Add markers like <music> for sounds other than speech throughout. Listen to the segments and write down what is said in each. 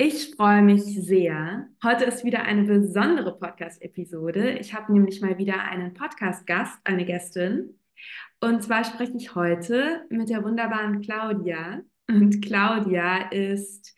Ich freue mich sehr. Heute ist wieder eine besondere Podcast-Episode. Ich habe nämlich mal wieder einen Podcast-Gast, eine Gästin. Und zwar spreche ich heute mit der wunderbaren Claudia. Und Claudia ist,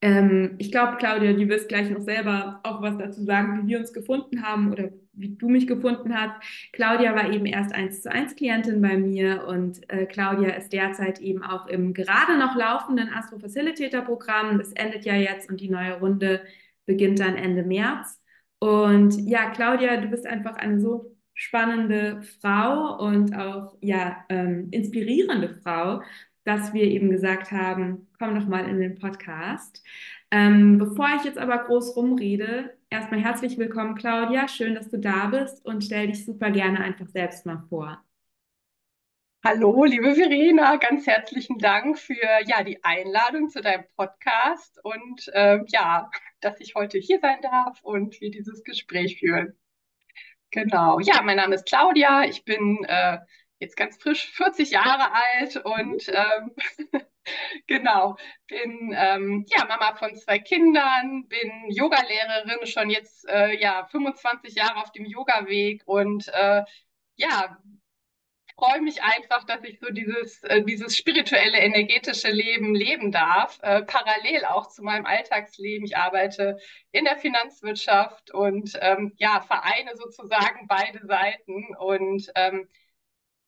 ähm, ich glaube, Claudia, du wirst gleich noch selber auch was dazu sagen, wie wir uns gefunden haben oder wie du mich gefunden hast. Claudia war eben erst eins zu eins Klientin bei mir und äh, Claudia ist derzeit eben auch im gerade noch laufenden Astro Facilitator Programm. Das endet ja jetzt und die neue Runde beginnt dann Ende März. Und ja, Claudia, du bist einfach eine so spannende Frau und auch ja ähm, inspirierende Frau, dass wir eben gesagt haben, komm doch mal in den Podcast. Ähm, bevor ich jetzt aber groß rumrede, erstmal herzlich willkommen, Claudia. Schön, dass du da bist und stell dich super gerne einfach selbst mal vor. Hallo, liebe Verena, ganz herzlichen Dank für ja, die Einladung zu deinem Podcast und äh, ja, dass ich heute hier sein darf und wir dieses Gespräch führen. Genau, ja, mein Name ist Claudia, ich bin äh, jetzt ganz frisch 40 Jahre alt und ähm, <laughs> <laughs> genau, bin ähm, ja Mama von zwei Kindern, bin Yogalehrerin, schon jetzt äh, ja 25 Jahre auf dem Yoga-Weg und äh, ja, freue mich einfach, dass ich so dieses, äh, dieses spirituelle, energetische Leben leben darf, äh, parallel auch zu meinem Alltagsleben. Ich arbeite in der Finanzwirtschaft und ähm, ja, vereine sozusagen beide Seiten und ähm,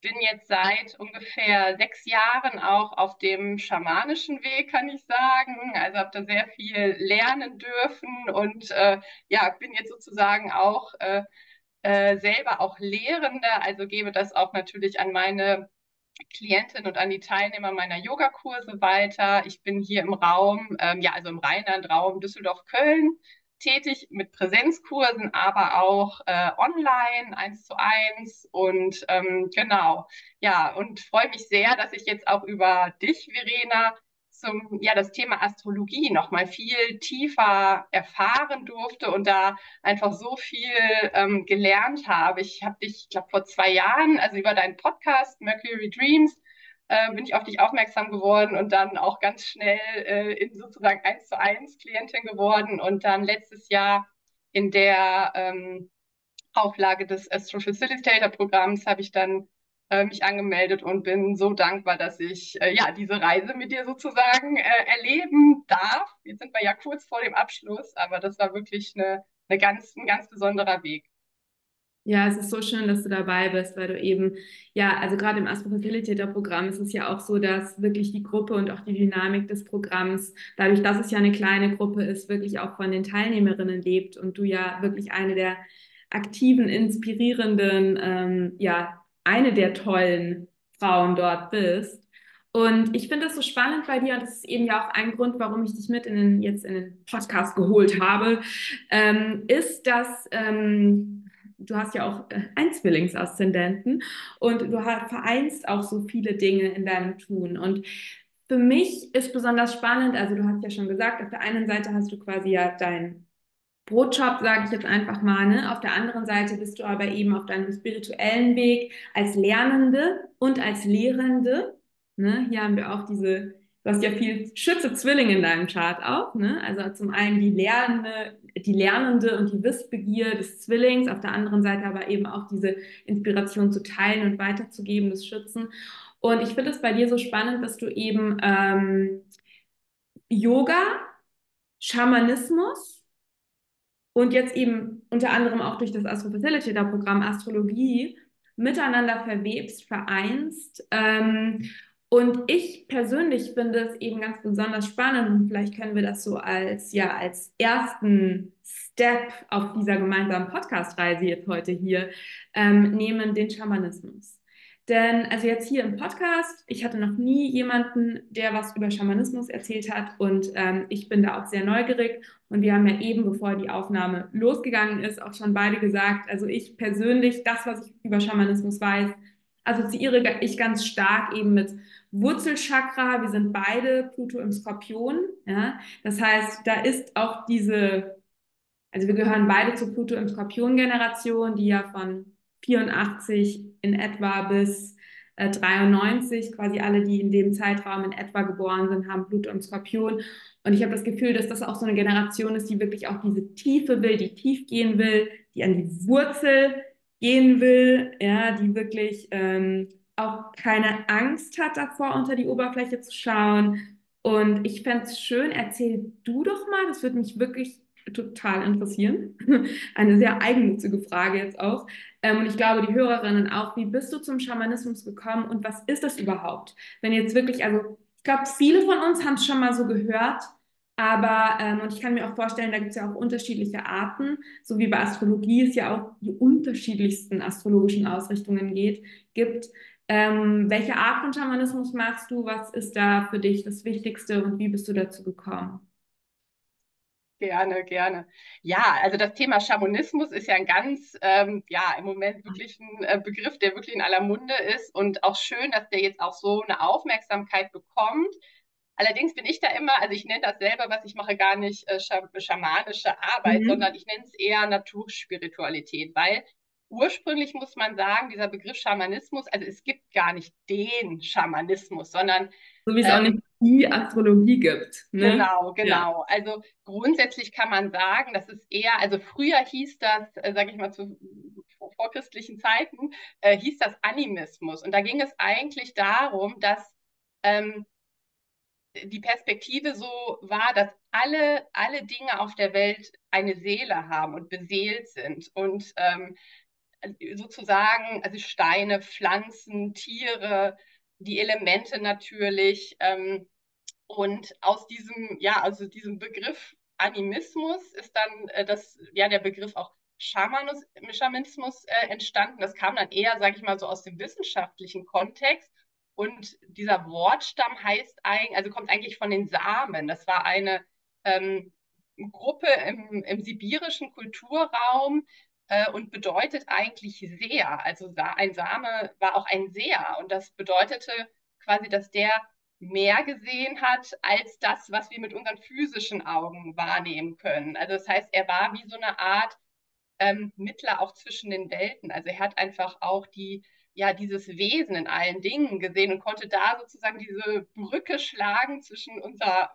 bin jetzt seit ungefähr sechs Jahren auch auf dem schamanischen Weg, kann ich sagen. Also habe da sehr viel lernen dürfen und äh, ja, bin jetzt sozusagen auch äh, äh, selber auch Lehrende, also gebe das auch natürlich an meine Klientinnen und an die Teilnehmer meiner Yogakurse weiter. Ich bin hier im Raum, ähm, ja, also im Rheinland-Raum Düsseldorf-Köln tätig mit Präsenzkursen, aber auch äh, online, eins zu eins und ähm, genau, ja, und freue mich sehr, dass ich jetzt auch über dich, Verena, zum, ja, das Thema Astrologie noch mal viel tiefer erfahren durfte und da einfach so viel ähm, gelernt habe. Ich habe dich, ich glaube, vor zwei Jahren, also über deinen Podcast Mercury Dreams, äh, bin ich auf dich aufmerksam geworden und dann auch ganz schnell äh, in sozusagen eins zu eins Klientin geworden und dann letztes Jahr in der ähm, Auflage des Astro Facilitator Programms habe ich dann äh, mich angemeldet und bin so dankbar, dass ich äh, ja diese Reise mit dir sozusagen äh, erleben darf. Jetzt sind wir ja kurz vor dem Abschluss, aber das war wirklich eine, eine ganz, ein ganz besonderer Weg. Ja, es ist so schön, dass du dabei bist, weil du eben, ja, also gerade im Astro Facilitator Programm ist es ja auch so, dass wirklich die Gruppe und auch die Dynamik des Programms, dadurch, dass es ja eine kleine Gruppe ist, wirklich auch von den Teilnehmerinnen lebt und du ja wirklich eine der aktiven, inspirierenden, ähm, ja, eine der tollen Frauen dort bist. Und ich finde das so spannend bei dir und das ist eben ja auch ein Grund, warum ich dich mit in den, jetzt in den Podcast geholt habe, ähm, ist, dass ähm, du hast ja auch äh, einen Zwillingsaszendenten und du vereinst auch so viele Dinge in deinem Tun. Und für mich ist besonders spannend, also du hast ja schon gesagt, auf der einen Seite hast du quasi ja dein Brotjob, sage ich jetzt einfach mal. Ne? Auf der anderen Seite bist du aber eben auf deinem spirituellen Weg als Lernende und als Lehrende. Ne? Hier haben wir auch diese Du hast ja viel Schütze Zwilling in deinem Chart auch, ne? Also zum einen die Lernende, die Lernende und die Wissbegier des Zwillings, auf der anderen Seite aber eben auch diese Inspiration zu teilen und weiterzugeben des Schützen. Und ich finde es bei dir so spannend, dass du eben ähm, Yoga, Schamanismus und jetzt eben unter anderem auch durch das Astro Facilitator Programm Astrologie miteinander verwebst, vereinst. Ähm, und ich persönlich finde es eben ganz besonders spannend und vielleicht können wir das so als, ja, als ersten Step auf dieser gemeinsamen Podcast-Reise jetzt heute hier ähm, nehmen, den Schamanismus. Denn also jetzt hier im Podcast, ich hatte noch nie jemanden, der was über Schamanismus erzählt hat und ähm, ich bin da auch sehr neugierig und wir haben ja eben, bevor die Aufnahme losgegangen ist, auch schon beide gesagt, also ich persönlich, das, was ich über Schamanismus weiß, assoziiere ich ganz stark eben mit Wurzelchakra. Wir sind beide Pluto im Skorpion. Ja? Das heißt, da ist auch diese, also wir gehören beide zur Pluto im Skorpion-Generation, die ja von 84 in etwa bis äh, 93, quasi alle, die in dem Zeitraum in etwa geboren sind, haben Pluto im Skorpion. Und ich habe das Gefühl, dass das auch so eine Generation ist, die wirklich auch diese Tiefe will, die tief gehen will, die an die Wurzel gehen will, ja, die wirklich ähm, auch keine Angst hat davor, unter die Oberfläche zu schauen. Und ich fände es schön, erzähl du doch mal, das würde mich wirklich total interessieren. <laughs> Eine sehr eigennützige Frage jetzt auch. Ähm, und ich glaube, die Hörerinnen auch, wie bist du zum Schamanismus gekommen und was ist das überhaupt? Wenn jetzt wirklich, also ich glaube, viele von uns haben es schon mal so gehört, aber, ähm, und ich kann mir auch vorstellen, da gibt es ja auch unterschiedliche Arten, so wie bei Astrologie es ja auch die unterschiedlichsten astrologischen Ausrichtungen geht, gibt. Ähm, welche Art von Schamanismus machst du? Was ist da für dich das Wichtigste und wie bist du dazu gekommen? Gerne, gerne. Ja, also das Thema Schamanismus ist ja ein ganz, ähm, ja, im Moment wirklich ein äh, Begriff, der wirklich in aller Munde ist und auch schön, dass der jetzt auch so eine Aufmerksamkeit bekommt. Allerdings bin ich da immer, also ich nenne das selber, was ich mache, gar nicht äh, schamanische Arbeit, mhm. sondern ich nenne es eher Naturspiritualität, weil ursprünglich muss man sagen, dieser Begriff Schamanismus, also es gibt gar nicht den Schamanismus, sondern so wie es ähm, auch nicht die Astrologie gibt. Ne? Genau, genau. Ja. Also grundsätzlich kann man sagen, das ist eher, also früher hieß das, äh, sage ich mal, zu vorchristlichen Zeiten, äh, hieß das Animismus. Und da ging es eigentlich darum, dass ähm, die Perspektive so war, dass alle, alle Dinge auf der Welt eine Seele haben und beseelt sind. Und ähm, sozusagen, also Steine, Pflanzen, Tiere, die Elemente natürlich. Ähm, und aus diesem, ja, also diesem Begriff Animismus ist dann äh, das, ja, der Begriff auch Schamanus, Schamanismus äh, entstanden. Das kam dann eher, sage ich mal, so aus dem wissenschaftlichen Kontext. Und dieser Wortstamm heißt eigentlich, also kommt eigentlich von den Samen. Das war eine ähm, Gruppe im, im sibirischen Kulturraum, äh, und bedeutet eigentlich Seher. Also ein Same war auch ein Seher und das bedeutete quasi, dass der mehr gesehen hat als das, was wir mit unseren physischen Augen wahrnehmen können. Also das heißt, er war wie so eine Art ähm, Mittler auch zwischen den Welten. Also er hat einfach auch die ja dieses Wesen in allen Dingen gesehen und konnte da sozusagen diese Brücke schlagen zwischen unserer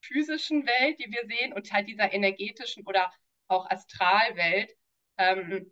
physischen Welt, die wir sehen, und halt dieser energetischen oder auch Astralwelt. Ähm,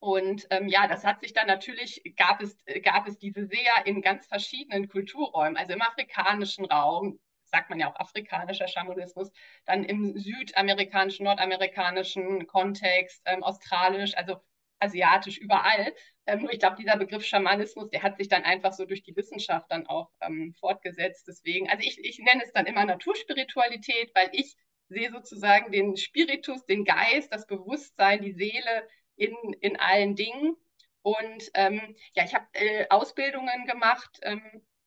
Und ähm, ja, das hat sich dann natürlich, gab es, gab es diese Seher in ganz verschiedenen Kulturräumen, also im afrikanischen Raum, sagt man ja auch afrikanischer Schamanismus, dann im südamerikanischen, nordamerikanischen Kontext, ähm, australisch, also asiatisch, überall. Ähm, nur ich glaube, dieser Begriff Schamanismus, der hat sich dann einfach so durch die Wissenschaft dann auch ähm, fortgesetzt. Deswegen, also ich, ich nenne es dann immer Naturspiritualität, weil ich sehe sozusagen den Spiritus, den Geist, das Bewusstsein, die Seele in, in allen Dingen. Und ähm, ja, ich habe äh, Ausbildungen gemacht. Ähm,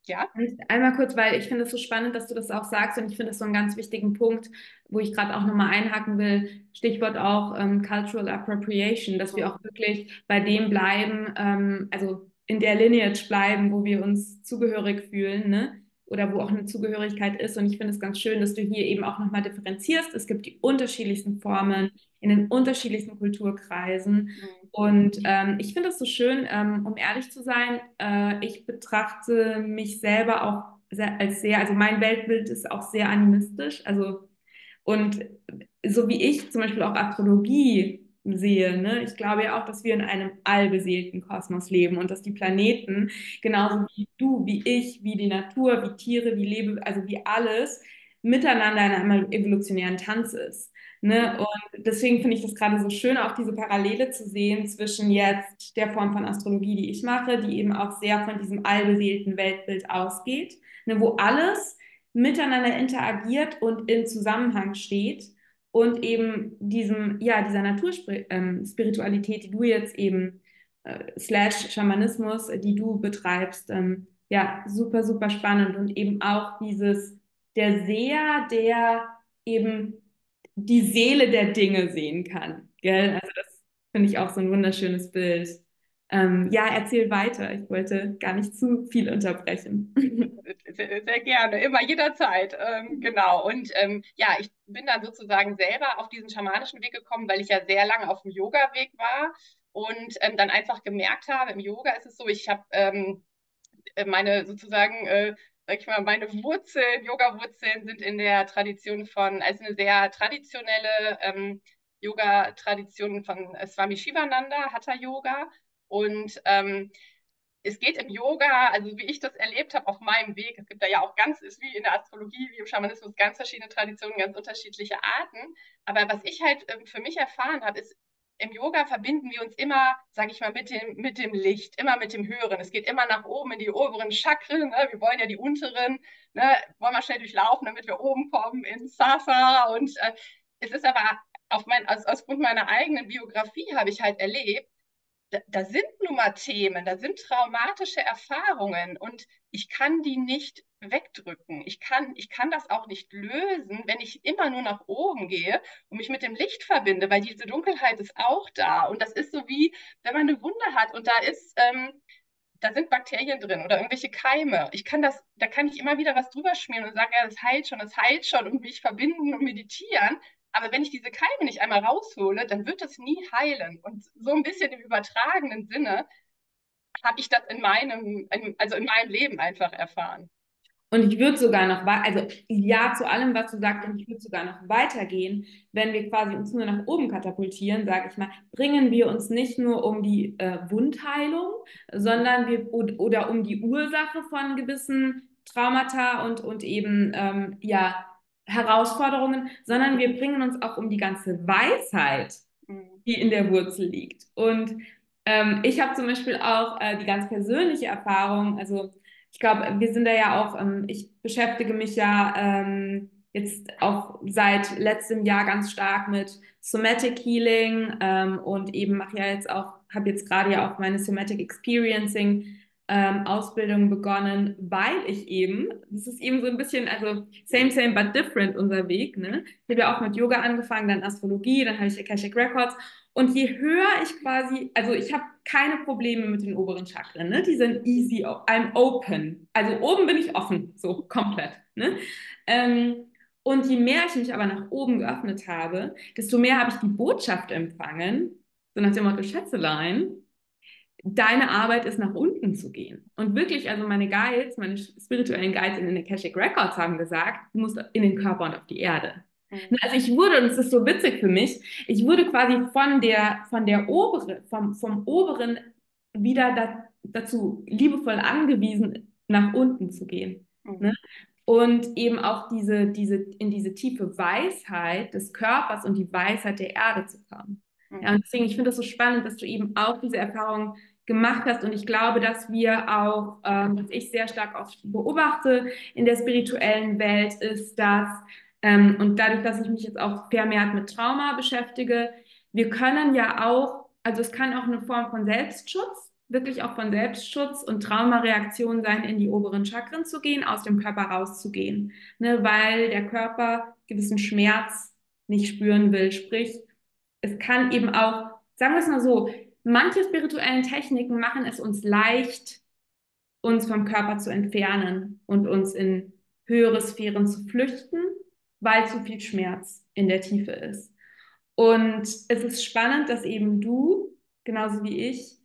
ja. Einmal kurz, weil ich finde es so spannend, dass du das auch sagst und ich finde es so einen ganz wichtigen Punkt, wo ich gerade auch nochmal einhaken will. Stichwort auch ähm, Cultural Appropriation, dass wir auch wirklich bei dem bleiben, ähm, also in der Lineage bleiben, wo wir uns zugehörig fühlen, ne? Oder wo auch eine Zugehörigkeit ist. Und ich finde es ganz schön, dass du hier eben auch nochmal differenzierst. Es gibt die unterschiedlichsten Formen in den unterschiedlichsten Kulturkreisen. Mhm. Und ähm, ich finde es so schön, ähm, um ehrlich zu sein, äh, ich betrachte mich selber auch sehr, als sehr, also mein Weltbild ist auch sehr animistisch. Also und so wie ich zum Beispiel auch Astrologie sehe. Ne? Ich glaube ja auch, dass wir in einem allbeseelten Kosmos leben und dass die Planeten, genauso wie du, wie ich, wie die Natur, wie Tiere, wie Lebe, also wie alles, miteinander in einem evolutionären Tanz ist. Ne? Und deswegen finde ich das gerade so schön, auch diese Parallele zu sehen zwischen jetzt der Form von Astrologie, die ich mache, die eben auch sehr von diesem allbeseelten Weltbild ausgeht, ne? wo alles miteinander interagiert und in Zusammenhang steht und eben diesem, ja, dieser Naturspiritualität, ähm, die du jetzt eben, äh, slash Schamanismus, die du betreibst, ähm, ja, super, super spannend und eben auch dieses, der Seher, der eben die Seele der Dinge sehen kann, gell? Also das finde ich auch so ein wunderschönes Bild. Ähm, ja, erzähl weiter. Ich wollte gar nicht zu viel unterbrechen. <laughs> Sehr, sehr gerne, immer jederzeit. Ähm, genau. Und ähm, ja, ich bin dann sozusagen selber auf diesen schamanischen Weg gekommen, weil ich ja sehr lange auf dem Yoga-Weg war und ähm, dann einfach gemerkt habe, im Yoga ist es so, ich habe ähm, meine sozusagen äh, sag ich mal, meine Wurzeln, Yoga-Wurzeln sind in der Tradition von, also eine sehr traditionelle ähm, Yoga-Tradition von Swami Shivananda, Hatha Yoga. Und ähm, es geht im Yoga, also wie ich das erlebt habe auf meinem Weg, es gibt da ja auch ganz, ist wie in der Astrologie, wie im Schamanismus, ganz verschiedene Traditionen, ganz unterschiedliche Arten. Aber was ich halt ähm, für mich erfahren habe, ist, im Yoga verbinden wir uns immer, sage ich mal, mit dem, mit dem Licht, immer mit dem Höheren. Es geht immer nach oben in die oberen Chakren. Ne? Wir wollen ja die unteren, ne? wollen wir schnell durchlaufen, damit wir oben kommen in Safa. Und äh, es ist aber mein, aus, aus Grund meiner eigenen Biografie habe ich halt erlebt, da, sind nun mal Themen, da sind traumatische Erfahrungen und ich kann die nicht wegdrücken. Ich kann, ich kann das auch nicht lösen, wenn ich immer nur nach oben gehe und mich mit dem Licht verbinde, weil diese Dunkelheit ist auch da. Und das ist so wie, wenn man eine Wunde hat und da ist, ähm, da sind Bakterien drin oder irgendwelche Keime. Ich kann das, da kann ich immer wieder was drüber schmieren und sagen, ja, das heilt schon, das heilt schon und mich verbinden und meditieren. Aber wenn ich diese Keime nicht einmal raushole, dann wird das nie heilen. Und so ein bisschen im übertragenen Sinne habe ich das in meinem, also in meinem Leben einfach erfahren. Und ich würde sogar noch, also ja zu allem, was du sagst, und ich würde sogar noch weitergehen, wenn wir quasi uns nur nach oben katapultieren, sage ich mal, bringen wir uns nicht nur um die äh, Wundheilung, sondern wir oder um die Ursache von gewissen Traumata und, und eben ähm, ja Herausforderungen, sondern wir bringen uns auch um die ganze Weisheit, mhm. die in der Wurzel liegt. Und ähm, ich habe zum Beispiel auch äh, die ganz persönliche Erfahrung, also ich glaube, wir sind da ja auch, ähm, ich beschäftige mich ja ähm, jetzt auch seit letztem Jahr ganz stark mit Somatic Healing ähm, und eben mache ja jetzt auch, habe jetzt gerade ja auch meine Somatic Experiencing ähm, Ausbildung begonnen, weil ich eben, das ist eben so ein bisschen, also same, same, but different unser Weg. Ne? Ich habe ja auch mit Yoga angefangen, dann Astrologie, dann habe ich Akashic Records. Und je höher ich quasi, also ich habe keine Probleme mit den oberen Chakren, ne? die sind easy, I'm open. Also oben bin ich offen, so komplett. Ne? Ähm, und je mehr ich mich aber nach oben geöffnet habe, desto mehr habe ich die Botschaft empfangen, so nach dem Motto Schätzelein, deine Arbeit ist, nach unten zu gehen. Und wirklich, also meine Guides, meine spirituellen Guides in den Akashic Records haben gesagt, du musst in den Körper und auf die Erde. Mhm. Also ich wurde, und es ist so witzig für mich, ich wurde quasi von der, von der oberen, vom, vom oberen wieder da, dazu liebevoll angewiesen, nach unten zu gehen. Mhm. Ne? Und eben auch diese, diese, in diese tiefe Weisheit des Körpers und die Weisheit der Erde zu kommen. Mhm. Ja, und deswegen, ich finde es so spannend, dass du eben auch diese Erfahrung gemacht hast. Und ich glaube, dass wir auch, ähm, was ich sehr stark auch beobachte in der spirituellen Welt, ist, dass, ähm, und dadurch, dass ich mich jetzt auch vermehrt mit Trauma beschäftige, wir können ja auch, also es kann auch eine Form von Selbstschutz, wirklich auch von Selbstschutz und Traumareaktion sein, in die oberen Chakren zu gehen, aus dem Körper rauszugehen, ne, weil der Körper gewissen Schmerz nicht spüren will. Sprich, es kann eben auch, sagen wir es mal so, manche spirituellen Techniken machen es uns leicht, uns vom Körper zu entfernen und uns in höhere Sphären zu flüchten, weil zu viel Schmerz in der Tiefe ist. Und es ist spannend, dass eben du, genauso wie ich,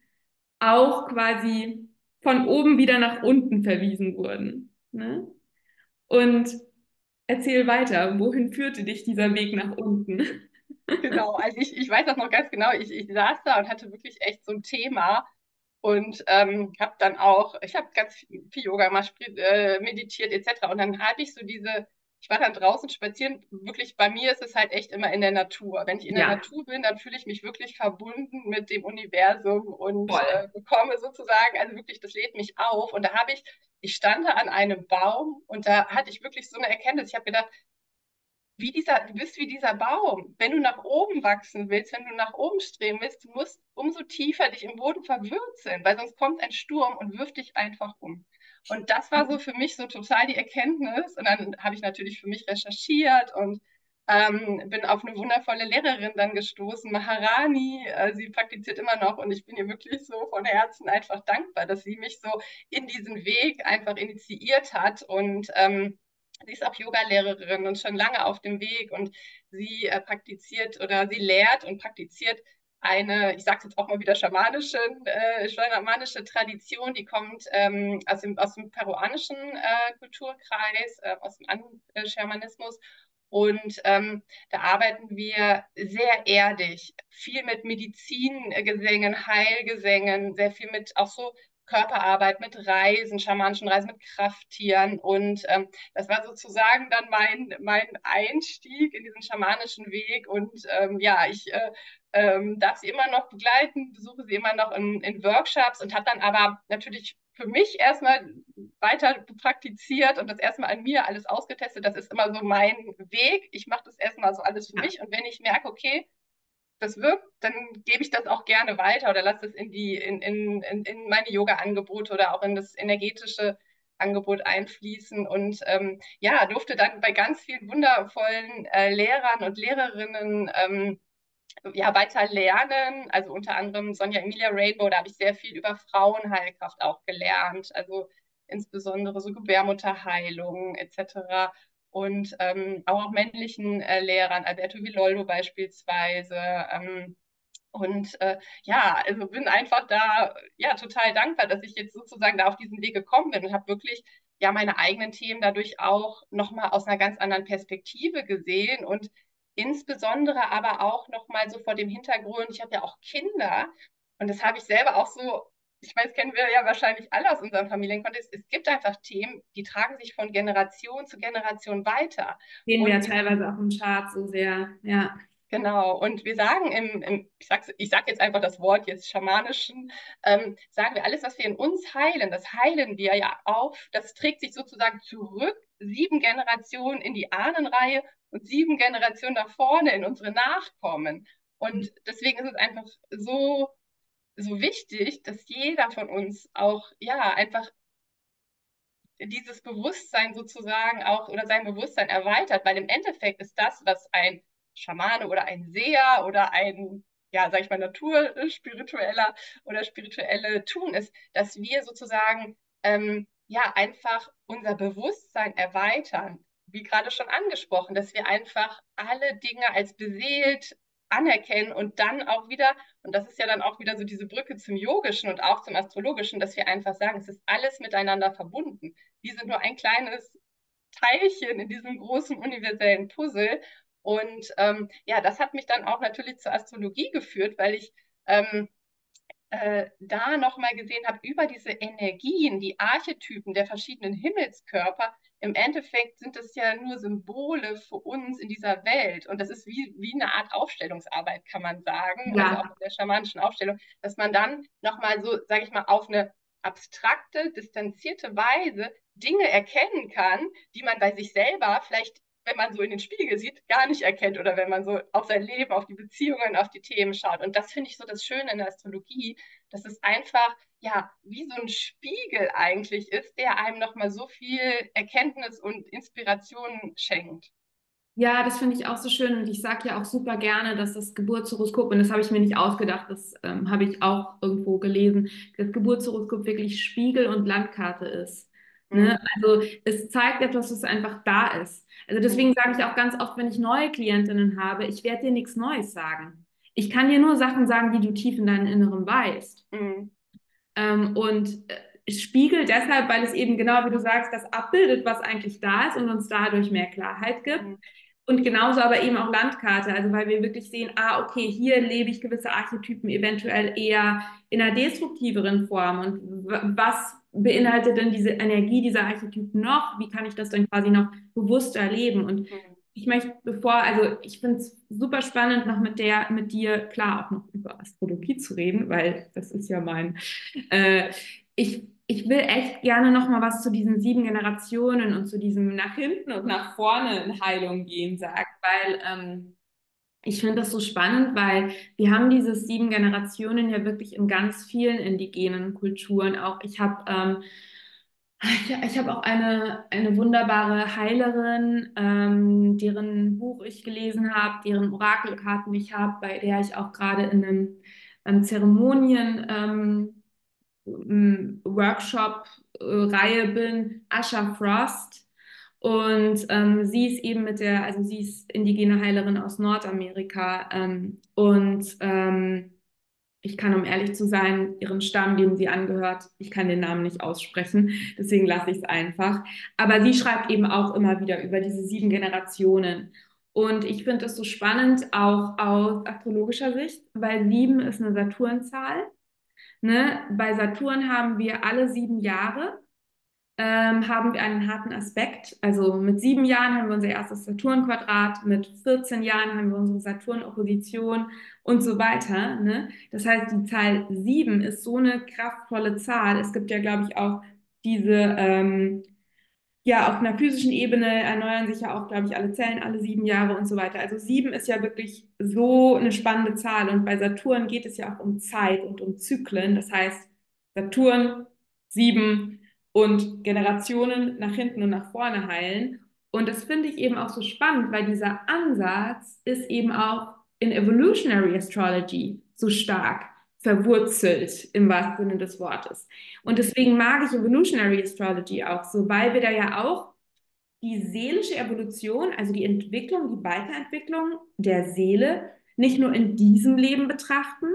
auch quasi von oben wieder nach unten verwiesen wurden. Ne? Und erzähl weiter, wohin führte dich dieser Weg nach unten? Genau, also ich, ich weiß das noch ganz genau. Ich, ich saß da und hatte wirklich echt so ein Thema und ähm, habe dann auch, ich habe ganz viel, Yoga gemacht, äh, meditiert etc. Und dann hatte ich so diese, ich war dann draußen spazieren. Wirklich, bei mir ist es halt echt immer in der Natur. Wenn ich in ja. der Natur bin, dann fühle ich mich wirklich verbunden mit dem Universum und äh, bekomme sozusagen, also wirklich, das lädt mich auf. Und da habe ich, ich stand da an einem Baum und da hatte ich wirklich so eine Erkenntnis. Ich habe gedacht, wie dieser, du bist wie dieser Baum. Wenn du nach oben wachsen willst, wenn du nach oben streben willst, du musst umso tiefer dich im Boden verwurzeln, weil sonst kommt ein Sturm und wirft dich einfach um. Und das war so für mich so total die Erkenntnis. Und dann habe ich natürlich für mich recherchiert und ähm, bin auf eine wundervolle Lehrerin dann gestoßen, Maharani. Äh, sie praktiziert immer noch und ich bin ihr wirklich so von Herzen einfach dankbar, dass sie mich so in diesen Weg einfach initiiert hat und ähm, Sie ist auch Yoga-Lehrerin und schon lange auf dem Weg und sie äh, praktiziert oder sie lehrt und praktiziert eine, ich sage es jetzt auch mal wieder, schamanische, äh, schamanische Tradition, die kommt ähm, aus, dem, aus dem peruanischen äh, Kulturkreis, äh, aus dem An-Schamanismus. Und ähm, da arbeiten wir sehr erdig, viel mit Medizingesängen, Heilgesängen, sehr viel mit auch so Körperarbeit, mit Reisen, schamanischen Reisen, mit Krafttieren. Und ähm, das war sozusagen dann mein, mein Einstieg in diesen schamanischen Weg. Und ähm, ja, ich äh, ähm, darf sie immer noch begleiten, besuche sie immer noch in, in Workshops und habe dann aber natürlich für mich erstmal weiter praktiziert und das erstmal an mir alles ausgetestet. Das ist immer so mein Weg. Ich mache das erstmal so alles für mich. Und wenn ich merke, okay, das wirkt, dann gebe ich das auch gerne weiter oder lasse es in die, in, in, in meine Yoga-Angebote oder auch in das energetische Angebot einfließen und ähm, ja, durfte dann bei ganz vielen wundervollen äh, Lehrern und Lehrerinnen ähm, ja, weiter lernen. Also unter anderem Sonja Emilia Rainbow, da habe ich sehr viel über Frauenheilkraft auch gelernt. Also insbesondere so Gebärmutterheilung etc und ähm, auch, männlichen äh, Lehrern, Alberto Villoldo beispielsweise. Ähm, und äh, ja, also bin einfach da ja total dankbar, dass ich jetzt sozusagen da auf diesen Weg gekommen bin und habe wirklich ja meine eigenen Themen dadurch auch nochmal aus einer ganz anderen Perspektive gesehen und insbesondere aber auch nochmal so vor dem Hintergrund, ich habe ja auch Kinder und das habe ich selber auch so ich meine, das kennen wir ja wahrscheinlich alle aus unserem Familienkontext, es gibt einfach Themen, die tragen sich von Generation zu Generation weiter. Sehen wir ja teilweise auch im Chart so sehr, ja. Genau, und wir sagen im, im ich sage ich sag jetzt einfach das Wort jetzt schamanischen, ähm, sagen wir, alles, was wir in uns heilen, das heilen wir ja auf, das trägt sich sozusagen zurück, sieben Generationen in die Ahnenreihe und sieben Generationen nach vorne in unsere Nachkommen. Und deswegen ist es einfach so so wichtig, dass jeder von uns auch, ja, einfach dieses Bewusstsein sozusagen auch oder sein Bewusstsein erweitert, weil im Endeffekt ist das, was ein Schamane oder ein Seher oder ein, ja, sag ich mal, naturspiritueller oder spirituelle tun, ist, dass wir sozusagen, ähm, ja, einfach unser Bewusstsein erweitern, wie gerade schon angesprochen, dass wir einfach alle Dinge als beseelt anerkennen und dann auch wieder, und das ist ja dann auch wieder so diese Brücke zum Yogischen und auch zum Astrologischen, dass wir einfach sagen, es ist alles miteinander verbunden. Wir sind nur ein kleines Teilchen in diesem großen universellen Puzzle Und ähm, ja, das hat mich dann auch natürlich zur Astrologie geführt, weil ich ähm, äh, da nochmal gesehen habe, über diese Energien, die Archetypen der verschiedenen Himmelskörper, im Endeffekt sind es ja nur Symbole für uns in dieser Welt. Und das ist wie, wie eine Art Aufstellungsarbeit, kann man sagen, ja. also auch in der schamanischen Aufstellung, dass man dann nochmal so, sage ich mal, auf eine abstrakte, distanzierte Weise Dinge erkennen kann, die man bei sich selber vielleicht wenn man so in den Spiegel sieht, gar nicht erkennt oder wenn man so auf sein Leben, auf die Beziehungen, auf die Themen schaut. Und das finde ich so das Schöne in der Astrologie, dass es einfach ja wie so ein Spiegel eigentlich ist, der einem nochmal so viel Erkenntnis und Inspiration schenkt. Ja, das finde ich auch so schön und ich sage ja auch super gerne, dass das Geburtshoroskop, und das habe ich mir nicht ausgedacht, das ähm, habe ich auch irgendwo gelesen, das Geburtshoroskop wirklich Spiegel und Landkarte ist. Ne? Mhm. Also es zeigt etwas, was einfach da ist. Also deswegen sage ich auch ganz oft, wenn ich neue Klientinnen habe, ich werde dir nichts Neues sagen. Ich kann dir nur Sachen sagen, die du tief in deinem Inneren weißt. Mhm. Ähm, und äh, Spiegel deshalb, weil es eben genau wie du sagst, das abbildet, was eigentlich da ist und uns dadurch mehr Klarheit gibt. Mhm. Und genauso aber eben auch Landkarte, also weil wir wirklich sehen, ah, okay, hier lebe ich gewisse Archetypen eventuell eher in einer destruktiveren Form. Und was beinhaltet denn diese Energie dieser Archetypen noch? Wie kann ich das dann quasi noch bewusster erleben? Und mhm. ich möchte, bevor, also ich finde es super spannend, noch mit der, mit dir klar auch noch über Astrologie zu reden, weil das ist ja mein, äh, ich ich will echt gerne noch mal was zu diesen sieben Generationen und zu diesem nach hinten und nach vorne in Heilung gehen sagen, weil ähm, ich finde das so spannend, weil wir haben diese sieben Generationen ja wirklich in ganz vielen indigenen Kulturen. Auch ich habe ähm, ich, ich habe auch eine, eine wunderbare Heilerin, ähm, deren Buch ich gelesen habe, deren Orakelkarten ich habe, bei der ich auch gerade in einem, einem Zeremonien ähm, Workshop-Reihe bin, Asha Frost. Und ähm, sie ist eben mit der, also sie ist indigene Heilerin aus Nordamerika. Ähm, und ähm, ich kann, um ehrlich zu sein, ihren Stamm, dem sie angehört, ich kann den Namen nicht aussprechen, deswegen lasse ich es einfach. Aber sie schreibt eben auch immer wieder über diese sieben Generationen. Und ich finde es so spannend, auch aus astrologischer Sicht, weil sieben ist eine Saturnzahl. Ne? Bei Saturn haben wir alle sieben Jahre ähm, haben wir einen harten Aspekt. Also mit sieben Jahren haben wir unser erstes Saturn-Quadrat, mit 14 Jahren haben wir unsere Saturn-Opposition und so weiter. Ne? Das heißt, die Zahl sieben ist so eine kraftvolle Zahl. Es gibt ja, glaube ich, auch diese ähm, ja, auf einer physischen Ebene erneuern sich ja auch, glaube ich, alle Zellen alle sieben Jahre und so weiter. Also sieben ist ja wirklich so eine spannende Zahl. Und bei Saturn geht es ja auch um Zeit und um Zyklen. Das heißt, Saturn, sieben und Generationen nach hinten und nach vorne heilen. Und das finde ich eben auch so spannend, weil dieser Ansatz ist eben auch in Evolutionary Astrology so stark verwurzelt im wahrsten Sinne des Wortes. Und deswegen mag ich Evolutionary Astrology auch so, weil wir da ja auch die seelische Evolution, also die Entwicklung, die Weiterentwicklung der Seele nicht nur in diesem Leben betrachten,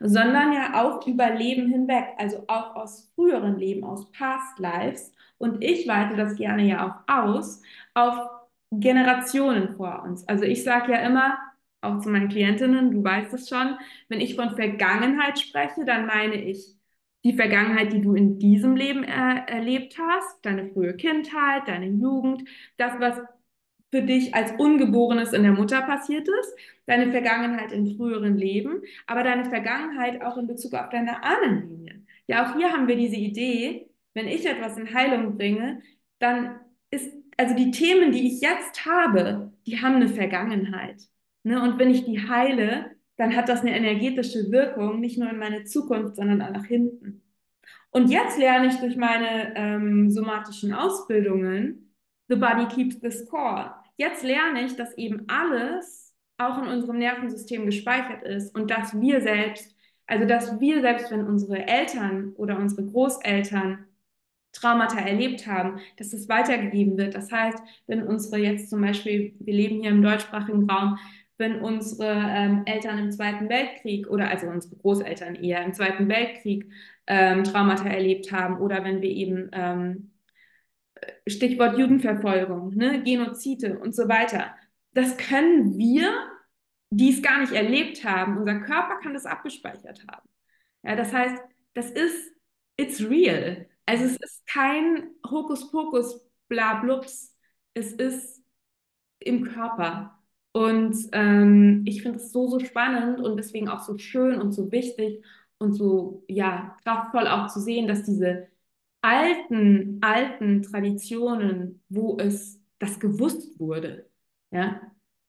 sondern ja auch über Leben hinweg, also auch aus früheren Leben, aus Past Lives. Und ich weite das gerne ja auch aus auf Generationen vor uns. Also ich sage ja immer, auch zu meinen Klientinnen, du weißt es schon, wenn ich von Vergangenheit spreche, dann meine ich die Vergangenheit, die du in diesem Leben er erlebt hast, deine frühe Kindheit, deine Jugend, das, was für dich als Ungeborenes in der Mutter passiert ist, deine Vergangenheit in früheren Leben, aber deine Vergangenheit auch in Bezug auf deine Ahnenlinien. Ja, auch hier haben wir diese Idee, wenn ich etwas in Heilung bringe, dann ist, also die Themen, die ich jetzt habe, die haben eine Vergangenheit. Ne? Und wenn ich die heile, dann hat das eine energetische Wirkung, nicht nur in meine Zukunft, sondern auch nach hinten. Und jetzt lerne ich durch meine ähm, somatischen Ausbildungen, The Body Keeps the Score. Jetzt lerne ich, dass eben alles auch in unserem Nervensystem gespeichert ist und dass wir selbst, also dass wir selbst, wenn unsere Eltern oder unsere Großeltern Traumata erlebt haben, dass es weitergegeben wird. Das heißt, wenn unsere jetzt zum Beispiel, wir leben hier im deutschsprachigen Raum, wenn unsere ähm, Eltern im Zweiten Weltkrieg oder also unsere Großeltern eher im Zweiten Weltkrieg ähm, Traumata erlebt haben oder wenn wir eben ähm, Stichwort Judenverfolgung, ne, Genozide und so weiter. das können wir, die es gar nicht erlebt haben, unser Körper kann das abgespeichert haben. Ja, das heißt, das ist, it's real. Also es ist kein Hokuspokus, bla blups. Es ist im Körper. Und ähm, ich finde es so, so spannend und deswegen auch so schön und so wichtig und so, ja, kraftvoll auch zu sehen, dass diese alten, alten Traditionen, wo es das gewusst wurde, ja,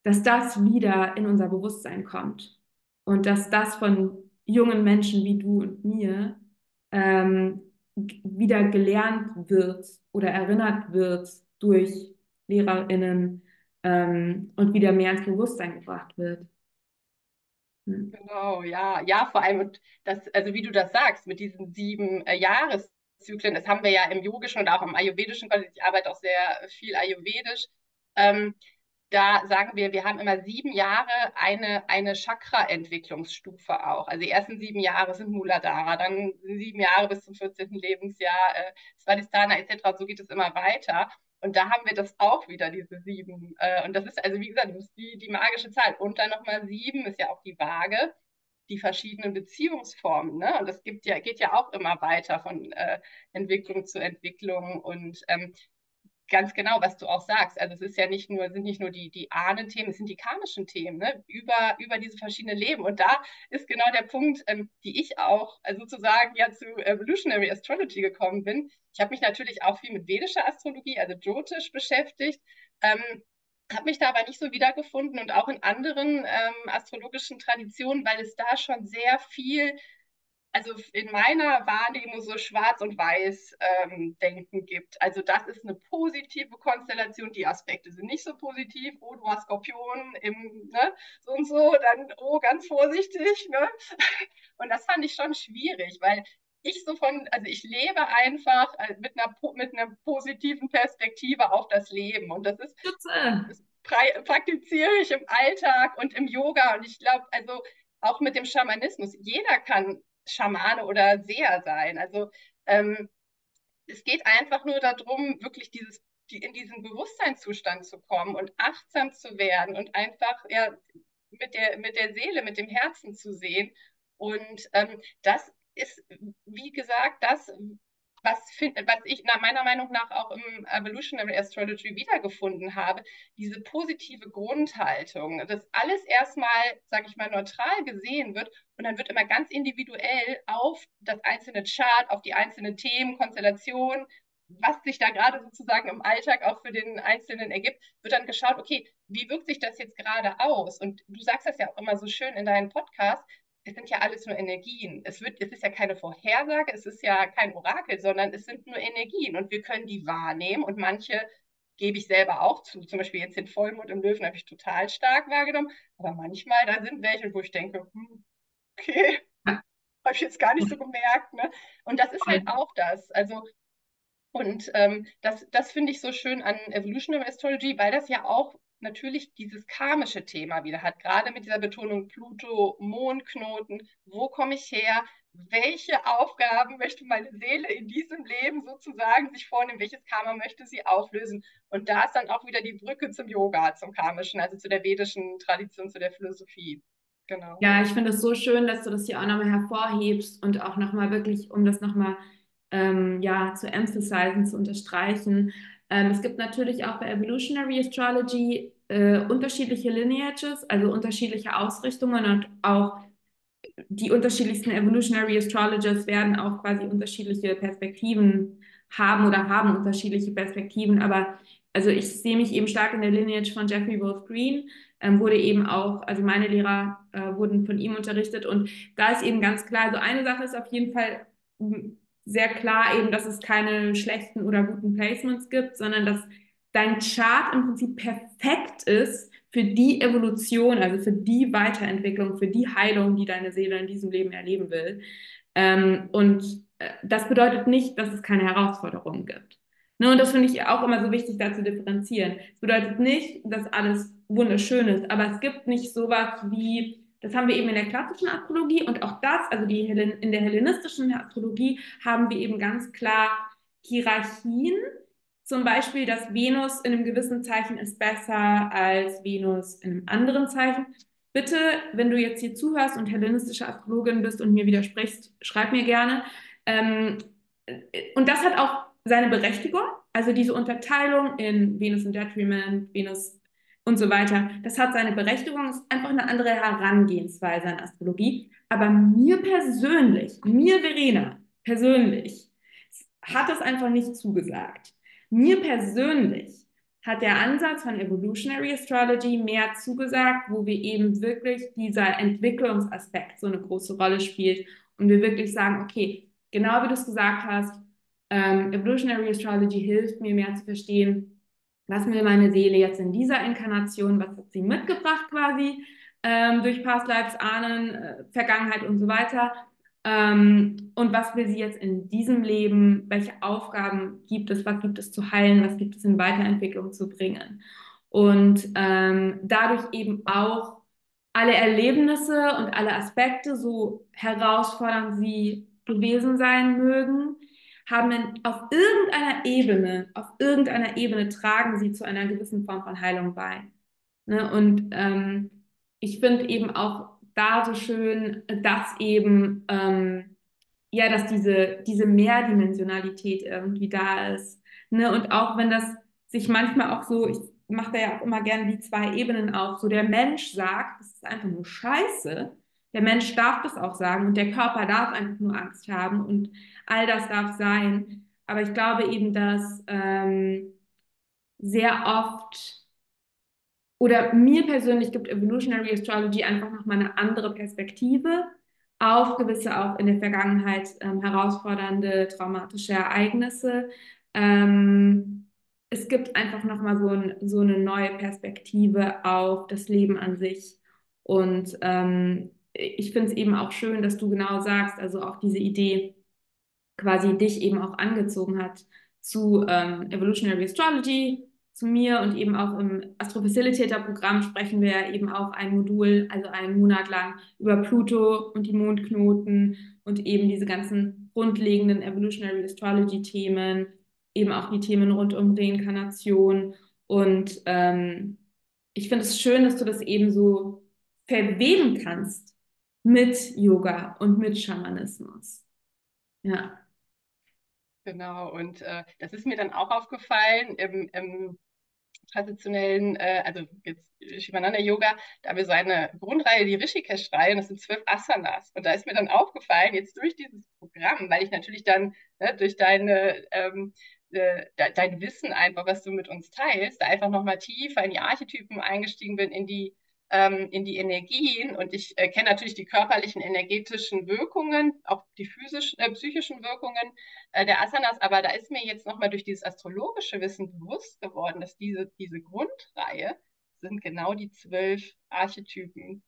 dass das wieder in unser Bewusstsein kommt und dass das von jungen Menschen wie du und mir ähm, wieder gelernt wird oder erinnert wird durch LehrerInnen ähm, und wieder mehr ins Bewusstsein gebracht wird. Hm. Genau, ja, ja, vor allem, und das, also wie du das sagst, mit diesen sieben äh, Jahreszyklen, das haben wir ja im Yogischen und auch im Ayurvedischen, ich arbeite auch sehr viel Ayurvedisch, ähm, da sagen wir, wir haben immer sieben Jahre eine, eine Chakra-Entwicklungsstufe auch. Also die ersten sieben Jahre sind Muladhara, dann sieben Jahre bis zum 14. Lebensjahr äh, Svadhisthana etc. So geht es immer weiter. Und da haben wir das auch wieder, diese sieben. Äh, und das ist also, wie gesagt, die, die magische Zahl. Und dann nochmal sieben ist ja auch die Waage, die verschiedenen Beziehungsformen. Ne? Und das gibt ja, geht ja auch immer weiter von äh, Entwicklung zu Entwicklung. Und ähm, ganz genau, was du auch sagst. Also es ist ja nicht nur, sind nicht nur die, die Ahnenthemen, es sind die karmischen Themen, ne? über, über diese verschiedenen Leben. Und da ist genau der Punkt, ähm, die ich auch also sozusagen ja zu Evolutionary Astrology gekommen bin. Ich habe mich natürlich auch viel mit vedischer Astrologie, also Jyotish, beschäftigt. Ähm, habe mich da aber nicht so wiedergefunden und auch in anderen ähm, astrologischen Traditionen, weil es da schon sehr viel also in meiner Wahrnehmung so schwarz und weiß ähm, denken gibt. Also das ist eine positive Konstellation, die Aspekte sind nicht so positiv, oh, du hast Skorpion im, ne, so und so, dann, oh, ganz vorsichtig, ne? <laughs> Und das fand ich schon schwierig, weil ich so von, also ich lebe einfach äh, mit einer, mit einer positiven Perspektive auf das Leben und das ist, das praktiziere ich im Alltag und im Yoga und ich glaube, also auch mit dem Schamanismus, jeder kann Schamane oder Seher sein. Also ähm, es geht einfach nur darum, wirklich dieses, die, in diesen Bewusstseinszustand zu kommen und achtsam zu werden und einfach ja, mit, der, mit der Seele, mit dem Herzen zu sehen. Und ähm, das ist, wie gesagt, das, was, find, was ich nach meiner Meinung nach auch im Evolutionary Astrology wiedergefunden habe, diese positive Grundhaltung, dass alles erstmal, sage ich mal, neutral gesehen wird und dann wird immer ganz individuell auf das einzelne Chart, auf die einzelnen Themen, Konstellationen, was sich da gerade sozusagen im Alltag auch für den Einzelnen ergibt, wird dann geschaut, okay, wie wirkt sich das jetzt gerade aus? Und du sagst das ja auch immer so schön in deinem Podcast, es sind ja alles nur Energien. Es, wird, es ist ja keine Vorhersage, es ist ja kein Orakel, sondern es sind nur Energien und wir können die wahrnehmen und manche gebe ich selber auch zu. Zum Beispiel jetzt den Vollmond im Löwen habe ich total stark wahrgenommen, aber manchmal, da sind welche, wo ich denke, hm, okay, <laughs> habe ich jetzt gar nicht so gemerkt. Ne? Und das ist halt auch das. Also, und ähm, das, das finde ich so schön an Evolutionary Astrology, weil das ja auch natürlich dieses karmische Thema wieder hat, gerade mit dieser Betonung Pluto, Mondknoten, wo komme ich her, welche Aufgaben möchte meine Seele in diesem Leben sozusagen sich vornehmen, welches Karma möchte sie auflösen. Und da ist dann auch wieder die Brücke zum Yoga, zum karmischen, also zu der vedischen Tradition, zu der Philosophie. Genau. Ja, ich finde es so schön, dass du das hier auch nochmal hervorhebst und auch nochmal wirklich, um das nochmal ähm, ja, zu emphasizen, zu unterstreichen, ähm, es gibt natürlich auch bei Evolutionary Astrology äh, unterschiedliche Lineages, also unterschiedliche Ausrichtungen und auch die unterschiedlichsten Evolutionary Astrologers werden auch quasi unterschiedliche Perspektiven haben oder haben unterschiedliche Perspektiven. Aber also ich sehe mich eben stark in der Lineage von Jeffrey Wolf Green, ähm, wurde eben auch, also meine Lehrer äh, wurden von ihm unterrichtet und da ist eben ganz klar, also eine Sache ist auf jeden Fall sehr klar eben, dass es keine schlechten oder guten Placements gibt, sondern dass dein Chart im Prinzip perfekt ist für die Evolution, also für die Weiterentwicklung, für die Heilung, die deine Seele in diesem Leben erleben will. Ähm, und äh, das bedeutet nicht, dass es keine Herausforderungen gibt. Ne, und das finde ich auch immer so wichtig, da zu differenzieren. Es bedeutet nicht, dass alles wunderschön ist, aber es gibt nicht sowas wie das haben wir eben in der klassischen Astrologie und auch das, also die in der hellenistischen Astrologie, haben wir eben ganz klar Hierarchien zum Beispiel, dass Venus in einem gewissen Zeichen ist besser als Venus in einem anderen Zeichen. Bitte, wenn du jetzt hier zuhörst und hellenistische Astrologin bist und mir widersprichst, schreib mir gerne. Ähm, und das hat auch seine Berechtigung. Also diese Unterteilung in Venus in Detriment, Venus und so weiter, das hat seine Berechtigung, ist einfach eine andere Herangehensweise an Astrologie. Aber mir persönlich, mir Verena persönlich, hat das einfach nicht zugesagt. Mir persönlich hat der Ansatz von Evolutionary Astrology mehr zugesagt, wo wir eben wirklich dieser Entwicklungsaspekt so eine große Rolle spielt und wir wirklich sagen, okay, genau wie du es gesagt hast, ähm, Evolutionary Astrology hilft mir mehr zu verstehen, was will meine Seele jetzt in dieser Inkarnation, was hat sie mitgebracht quasi ähm, durch Past Lives, Ahnen, äh, Vergangenheit und so weiter. Ähm, und was will sie jetzt in diesem Leben? Welche Aufgaben gibt es? Was gibt es zu heilen? Was gibt es in Weiterentwicklung zu bringen? Und ähm, dadurch eben auch alle Erlebnisse und alle Aspekte, so herausfordernd sie gewesen sein mögen, haben auf irgendeiner Ebene, auf irgendeiner Ebene tragen sie zu einer gewissen Form von Heilung bei. Ne? Und ähm, ich finde eben auch da so schön, dass eben, ähm, ja, dass diese, diese Mehrdimensionalität irgendwie da ist. Ne? Und auch wenn das sich manchmal auch so, ich mache da ja auch immer gerne die zwei Ebenen auf, so der Mensch sagt, das ist einfach nur Scheiße. Der Mensch darf das auch sagen und der Körper darf einfach nur Angst haben und all das darf sein. Aber ich glaube eben, dass ähm, sehr oft oder mir persönlich gibt Evolutionary Astrology einfach nochmal eine andere Perspektive auf gewisse auch in der Vergangenheit ähm, herausfordernde traumatische Ereignisse. Ähm, es gibt einfach nochmal so, ein, so eine neue Perspektive auf das Leben an sich. Und ähm, ich finde es eben auch schön, dass du genau sagst, also auch diese Idee quasi dich eben auch angezogen hat zu ähm, Evolutionary Astrology, zu mir und eben auch im Astro-Facilitator-Programm sprechen wir eben auch ein Modul, also einen Monat lang über Pluto und die Mondknoten und eben diese ganzen grundlegenden Evolutionary Astrology-Themen, eben auch die Themen rund um Reinkarnation. Und ähm, ich finde es schön, dass du das eben so verweben kannst mit Yoga und mit Schamanismus. Ja. Genau, und äh, das ist mir dann auch aufgefallen im, im traditionellen, äh, also jetzt Shivananda Yoga, da haben wir so eine Grundreihe, die Rishikesh-Reihe, das sind zwölf Asanas. Und da ist mir dann aufgefallen, jetzt durch dieses Programm, weil ich natürlich dann ne, durch deine ähm, äh, dein Wissen einfach, was du mit uns teilst, da einfach nochmal tiefer in die Archetypen eingestiegen bin, in die ähm, in die Energien und ich äh, kenne natürlich die körperlichen energetischen Wirkungen, auch die physischen, äh, psychischen Wirkungen äh, der Asanas, aber da ist mir jetzt nochmal durch dieses astrologische Wissen bewusst geworden, dass diese, diese Grundreihe sind genau die zwölf Archetypen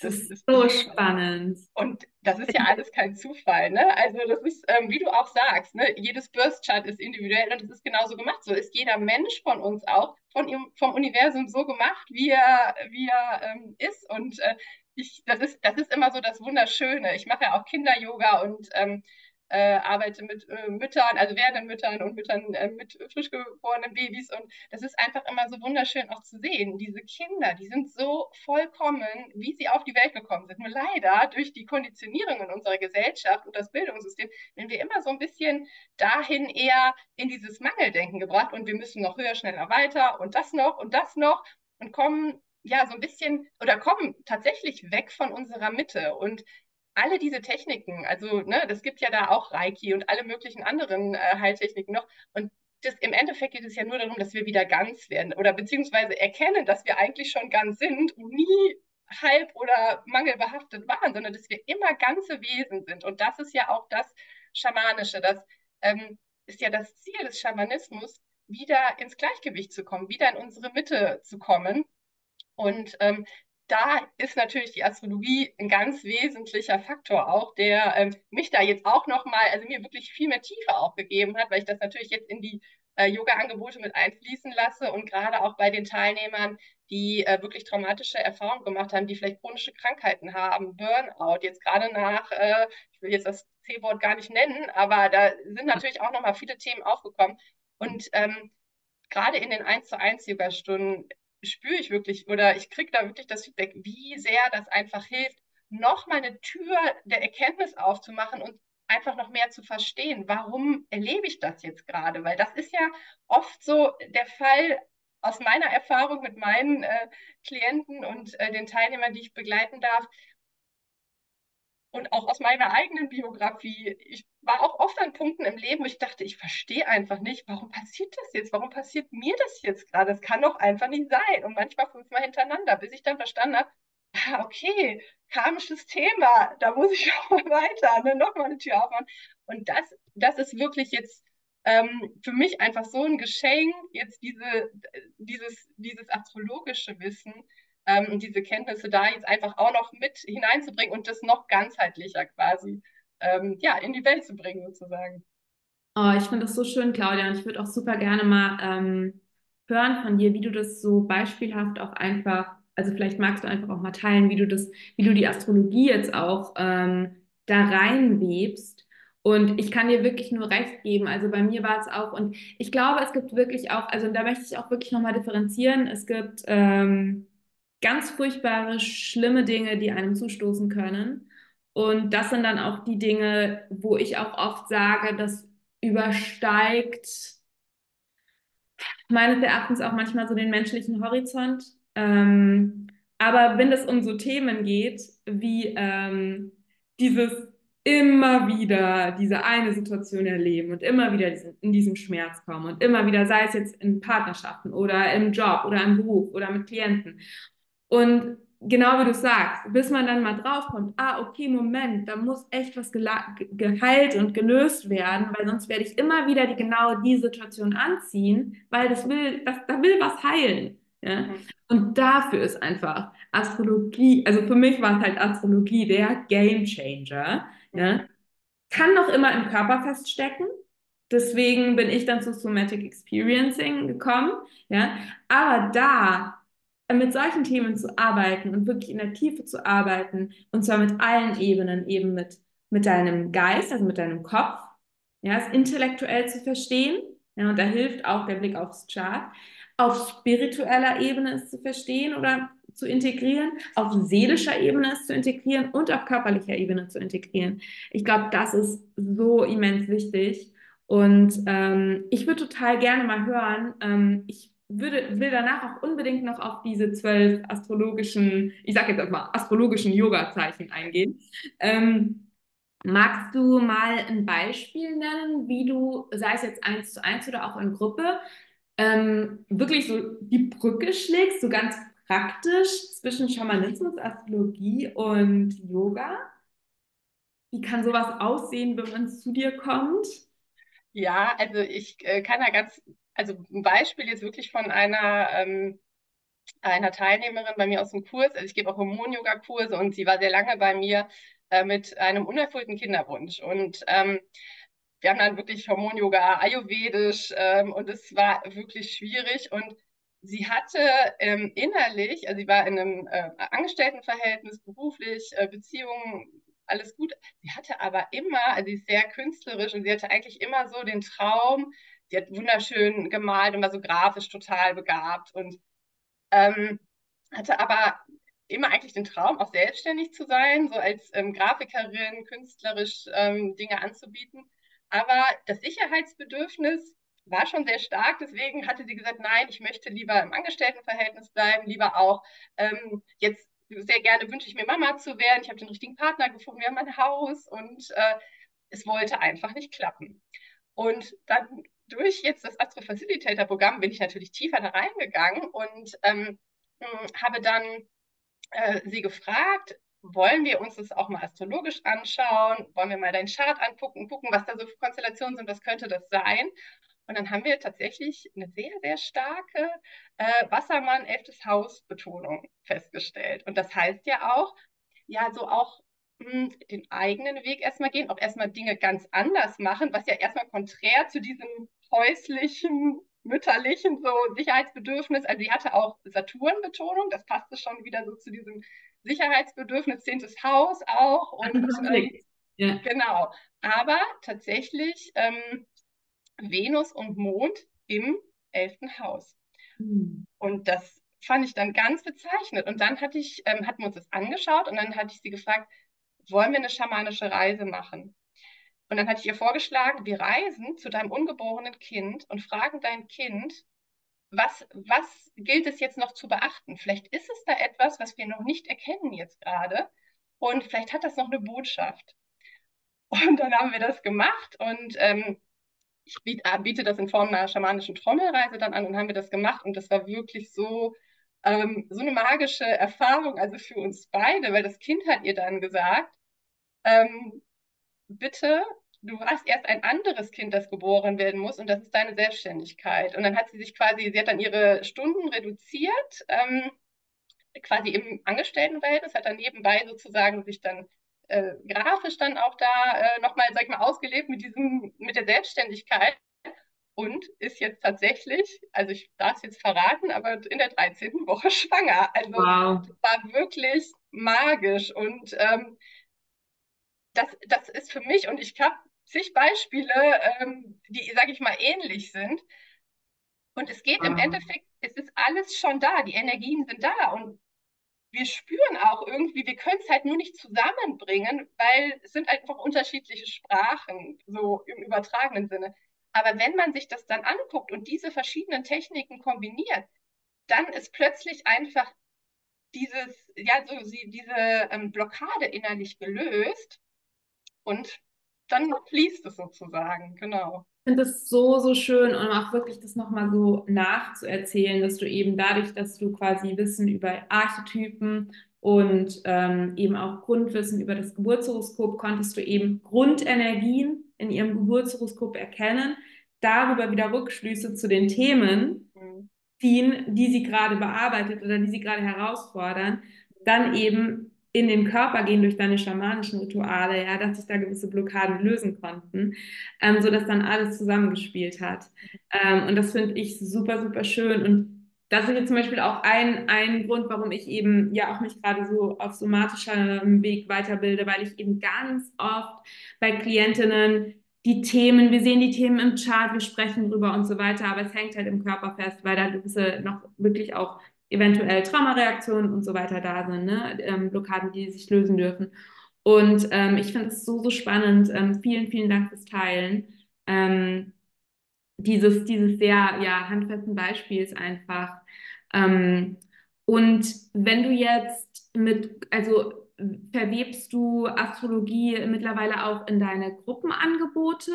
das ist so spannend. Und das ist ja alles kein Zufall, ne? Also das ist, ähm, wie du auch sagst, ne? jedes Birth-Chart ist individuell und es ist genauso gemacht. So ist jeder Mensch von uns auch von ihm, vom Universum so gemacht, wie er, wie er ähm, ist. Und äh, ich, das ist, das ist immer so das Wunderschöne. Ich mache ja auch Kinder-Yoga und ähm, äh, arbeite mit äh, Müttern, also werdenden Müttern und Müttern äh, mit frisch geborenen Babys. Und das ist einfach immer so wunderschön auch zu sehen. Diese Kinder, die sind so vollkommen, wie sie auf die Welt gekommen sind. Nur leider durch die Konditionierung in unserer Gesellschaft und das Bildungssystem werden wir immer so ein bisschen dahin eher in dieses Mangeldenken gebracht und wir müssen noch höher, schneller, weiter und das noch und das noch und kommen ja so ein bisschen oder kommen tatsächlich weg von unserer Mitte. Und alle diese Techniken, also ne, das gibt ja da auch Reiki und alle möglichen anderen äh, Heiltechniken noch. Und das, im Endeffekt geht es ja nur darum, dass wir wieder ganz werden oder beziehungsweise erkennen, dass wir eigentlich schon ganz sind und nie halb oder mangelbehaftet waren, sondern dass wir immer ganze Wesen sind. Und das ist ja auch das Schamanische. Das ähm, ist ja das Ziel des Schamanismus, wieder ins Gleichgewicht zu kommen, wieder in unsere Mitte zu kommen. Und ähm, da ist natürlich die Astrologie ein ganz wesentlicher Faktor auch, der ähm, mich da jetzt auch nochmal, also mir wirklich viel mehr Tiefe auch gegeben hat, weil ich das natürlich jetzt in die äh, Yoga-Angebote mit einfließen lasse und gerade auch bei den Teilnehmern, die äh, wirklich traumatische Erfahrungen gemacht haben, die vielleicht chronische Krankheiten haben, Burnout, jetzt gerade nach, äh, ich will jetzt das C-Wort gar nicht nennen, aber da sind natürlich auch nochmal viele Themen aufgekommen. Und ähm, gerade in den 1 zu 1 Yoga-Stunden spüre ich wirklich oder ich kriege da wirklich das Feedback, wie sehr das einfach hilft, noch mal eine Tür der Erkenntnis aufzumachen und einfach noch mehr zu verstehen, warum erlebe ich das jetzt gerade? Weil das ist ja oft so der Fall aus meiner Erfahrung mit meinen äh, Klienten und äh, den Teilnehmern, die ich begleiten darf, und auch aus meiner eigenen Biografie. Ich war auch oft an Punkten im Leben, wo ich dachte, ich verstehe einfach nicht, warum passiert das jetzt? Warum passiert mir das jetzt gerade? Das kann doch einfach nicht sein. Und manchmal fünfmal hintereinander, bis ich dann verstanden habe, <laughs> ah, okay, karmisches Thema, da muss ich <laughs> auch mal weiter, ne, nochmal eine Tür aufmachen. Und das, das ist wirklich jetzt ähm, für mich einfach so ein Geschenk, jetzt diese, dieses, dieses astrologische Wissen ähm, und diese Kenntnisse da jetzt einfach auch noch mit hineinzubringen und das noch ganzheitlicher quasi ähm, ja, in die Welt zu bringen, sozusagen. Oh, ich finde das so schön, Claudia, und ich würde auch super gerne mal ähm, hören von dir, wie du das so beispielhaft auch einfach, also vielleicht magst du einfach auch mal teilen, wie du das, wie du die Astrologie jetzt auch ähm, da reinwebst. Und ich kann dir wirklich nur recht geben. Also bei mir war es auch, und ich glaube, es gibt wirklich auch, also da möchte ich auch wirklich nochmal differenzieren. Es gibt ähm, ganz furchtbare, schlimme Dinge, die einem zustoßen können. Und das sind dann auch die Dinge, wo ich auch oft sage, das übersteigt meines Erachtens auch manchmal so den menschlichen Horizont. Ähm, aber wenn es um so Themen geht, wie ähm, dieses immer wieder diese eine Situation erleben und immer wieder in diesen Schmerz kommen und immer wieder, sei es jetzt in Partnerschaften oder im Job oder im Beruf oder mit Klienten. Und genau wie du sagst, bis man dann mal draufkommt, ah, okay, Moment, da muss echt was geheilt und gelöst werden, weil sonst werde ich immer wieder die genau die Situation anziehen, weil das will, das, da will was heilen. Ja? Mhm. Und dafür ist einfach Astrologie, also für mich war es halt Astrologie der Game Changer. Ja? Kann noch immer im Körper feststecken. Deswegen bin ich dann zu Somatic Experiencing gekommen. Ja? Aber da mit solchen Themen zu arbeiten und wirklich in der Tiefe zu arbeiten, und zwar mit allen Ebenen, eben mit, mit deinem Geist, also mit deinem Kopf, ja, es intellektuell zu verstehen, ja, und da hilft auch der Blick aufs Chart, auf spiritueller Ebene es zu verstehen oder zu integrieren, auf seelischer Ebene es zu integrieren und auf körperlicher Ebene zu integrieren. Ich glaube, das ist so immens wichtig. Und ähm, ich würde total gerne mal hören, ähm, ich würde, will danach auch unbedingt noch auf diese zwölf astrologischen, ich sage jetzt einfach astrologischen Yoga-Zeichen eingehen. Ähm, magst du mal ein Beispiel nennen, wie du, sei es jetzt eins zu eins oder auch in Gruppe, ähm, wirklich so die Brücke schlägst, so ganz praktisch zwischen Schamanismus, Astrologie und Yoga? Wie kann sowas aussehen, wenn man zu dir kommt? Ja, also ich äh, kann da ganz also ein Beispiel jetzt wirklich von einer, ähm, einer Teilnehmerin bei mir aus dem Kurs. Also ich gebe auch Hormon-Yoga-Kurse und sie war sehr lange bei mir äh, mit einem unerfüllten Kinderwunsch. Und ähm, wir haben dann wirklich Hormon-Yoga ayurvedisch ähm, und es war wirklich schwierig. Und sie hatte ähm, innerlich, also sie war in einem äh, Angestelltenverhältnis, beruflich, äh, Beziehungen, alles gut. Sie hatte aber immer, also sie ist sehr künstlerisch und sie hatte eigentlich immer so den Traum, die hat wunderschön gemalt und war so grafisch total begabt und ähm, hatte aber immer eigentlich den Traum, auch selbstständig zu sein, so als ähm, Grafikerin künstlerisch ähm, Dinge anzubieten. Aber das Sicherheitsbedürfnis war schon sehr stark, deswegen hatte sie gesagt, nein, ich möchte lieber im Angestelltenverhältnis bleiben, lieber auch ähm, jetzt sehr gerne wünsche ich mir Mama zu werden. Ich habe den richtigen Partner gefunden, wir haben ein Haus und äh, es wollte einfach nicht klappen. Und dann durch jetzt das Astro Facilitator Programm bin ich natürlich tiefer da reingegangen und ähm, hm, habe dann äh, sie gefragt, wollen wir uns das auch mal astrologisch anschauen? Wollen wir mal deinen Chart angucken, gucken, was da so für Konstellationen sind, was könnte das sein? Und dann haben wir tatsächlich eine sehr, sehr starke äh, Wassermann 11. Haus Betonung festgestellt. Und das heißt ja auch, ja, so auch den eigenen Weg erstmal gehen, auch erstmal Dinge ganz anders machen, was ja erstmal konträr zu diesem häuslichen, mütterlichen so Sicherheitsbedürfnis, also die hatte auch Saturn-Betonung, das passte schon wieder so zu diesem Sicherheitsbedürfnis, zehntes Haus auch und ähm, ja. genau, aber tatsächlich ähm, Venus und Mond im elften Haus. Mhm. Und das fand ich dann ganz bezeichnend. Und dann hatte ich, ähm, hatten wir uns das angeschaut und dann hatte ich sie gefragt, wollen wir eine schamanische Reise machen? Und dann hatte ich ihr vorgeschlagen, wir reisen zu deinem ungeborenen Kind und fragen dein Kind, was, was gilt es jetzt noch zu beachten? Vielleicht ist es da etwas, was wir noch nicht erkennen jetzt gerade. Und vielleicht hat das noch eine Botschaft. Und dann haben wir das gemacht und ähm, ich biete, äh, biete das in Form einer schamanischen Trommelreise dann an und haben wir das gemacht. Und das war wirklich so, ähm, so eine magische Erfahrung, also für uns beide, weil das Kind hat ihr dann gesagt, ähm, bitte, du hast erst ein anderes Kind, das geboren werden muss und das ist deine Selbstständigkeit. Und dann hat sie sich quasi, sie hat dann ihre Stunden reduziert, ähm, quasi im Angestelltenverhältnis, hat dann nebenbei sozusagen sich dann äh, grafisch dann auch da äh, nochmal, sag ich mal, ausgelebt mit diesem, mit der Selbstständigkeit und ist jetzt tatsächlich, also ich darf es jetzt verraten, aber in der 13. Woche <laughs> schwanger. Also wow. war wirklich magisch und ähm, das, das ist für mich, und ich habe zig Beispiele, ähm, die, sage ich mal, ähnlich sind. Und es geht im Endeffekt, es ist alles schon da, die Energien sind da und wir spüren auch irgendwie, wir können es halt nur nicht zusammenbringen, weil es sind einfach unterschiedliche Sprachen, so im übertragenen Sinne. Aber wenn man sich das dann anguckt und diese verschiedenen Techniken kombiniert, dann ist plötzlich einfach dieses, ja, so sie, diese ähm, Blockade innerlich gelöst und dann fließt es sozusagen, genau. Ich finde das so, so schön und auch wirklich das nochmal so nachzuerzählen, dass du eben dadurch, dass du quasi Wissen über Archetypen und ähm, eben auch Grundwissen über das Geburtshoroskop konntest du eben Grundenergien in ihrem Geburtshoroskop erkennen, darüber wieder Rückschlüsse zu den Themen mhm. ziehen, die sie gerade bearbeitet oder die sie gerade herausfordern, dann eben in den Körper gehen durch deine schamanischen Rituale, ja, dass sich da gewisse Blockaden lösen konnten, ähm, sodass dann alles zusammengespielt hat. Ähm, und das finde ich super, super schön. Und das ist jetzt zum Beispiel auch ein, ein Grund, warum ich eben ja auch mich gerade so auf somatischem Weg weiterbilde, weil ich eben ganz oft bei Klientinnen die Themen, wir sehen die Themen im Chart, wir sprechen drüber und so weiter, aber es hängt halt im Körper fest, weil da gewisse noch wirklich auch eventuell Traumareaktionen und so weiter da sind, ne? Ähm, Blockaden, die sich lösen dürfen. Und ähm, ich finde es so, so spannend. Ähm, vielen, vielen Dank fürs Teilen. Ähm, dieses, dieses sehr ja, handfesten Beispiels einfach. Ähm, und wenn du jetzt mit, also verwebst du Astrologie mittlerweile auch in deine Gruppenangebote?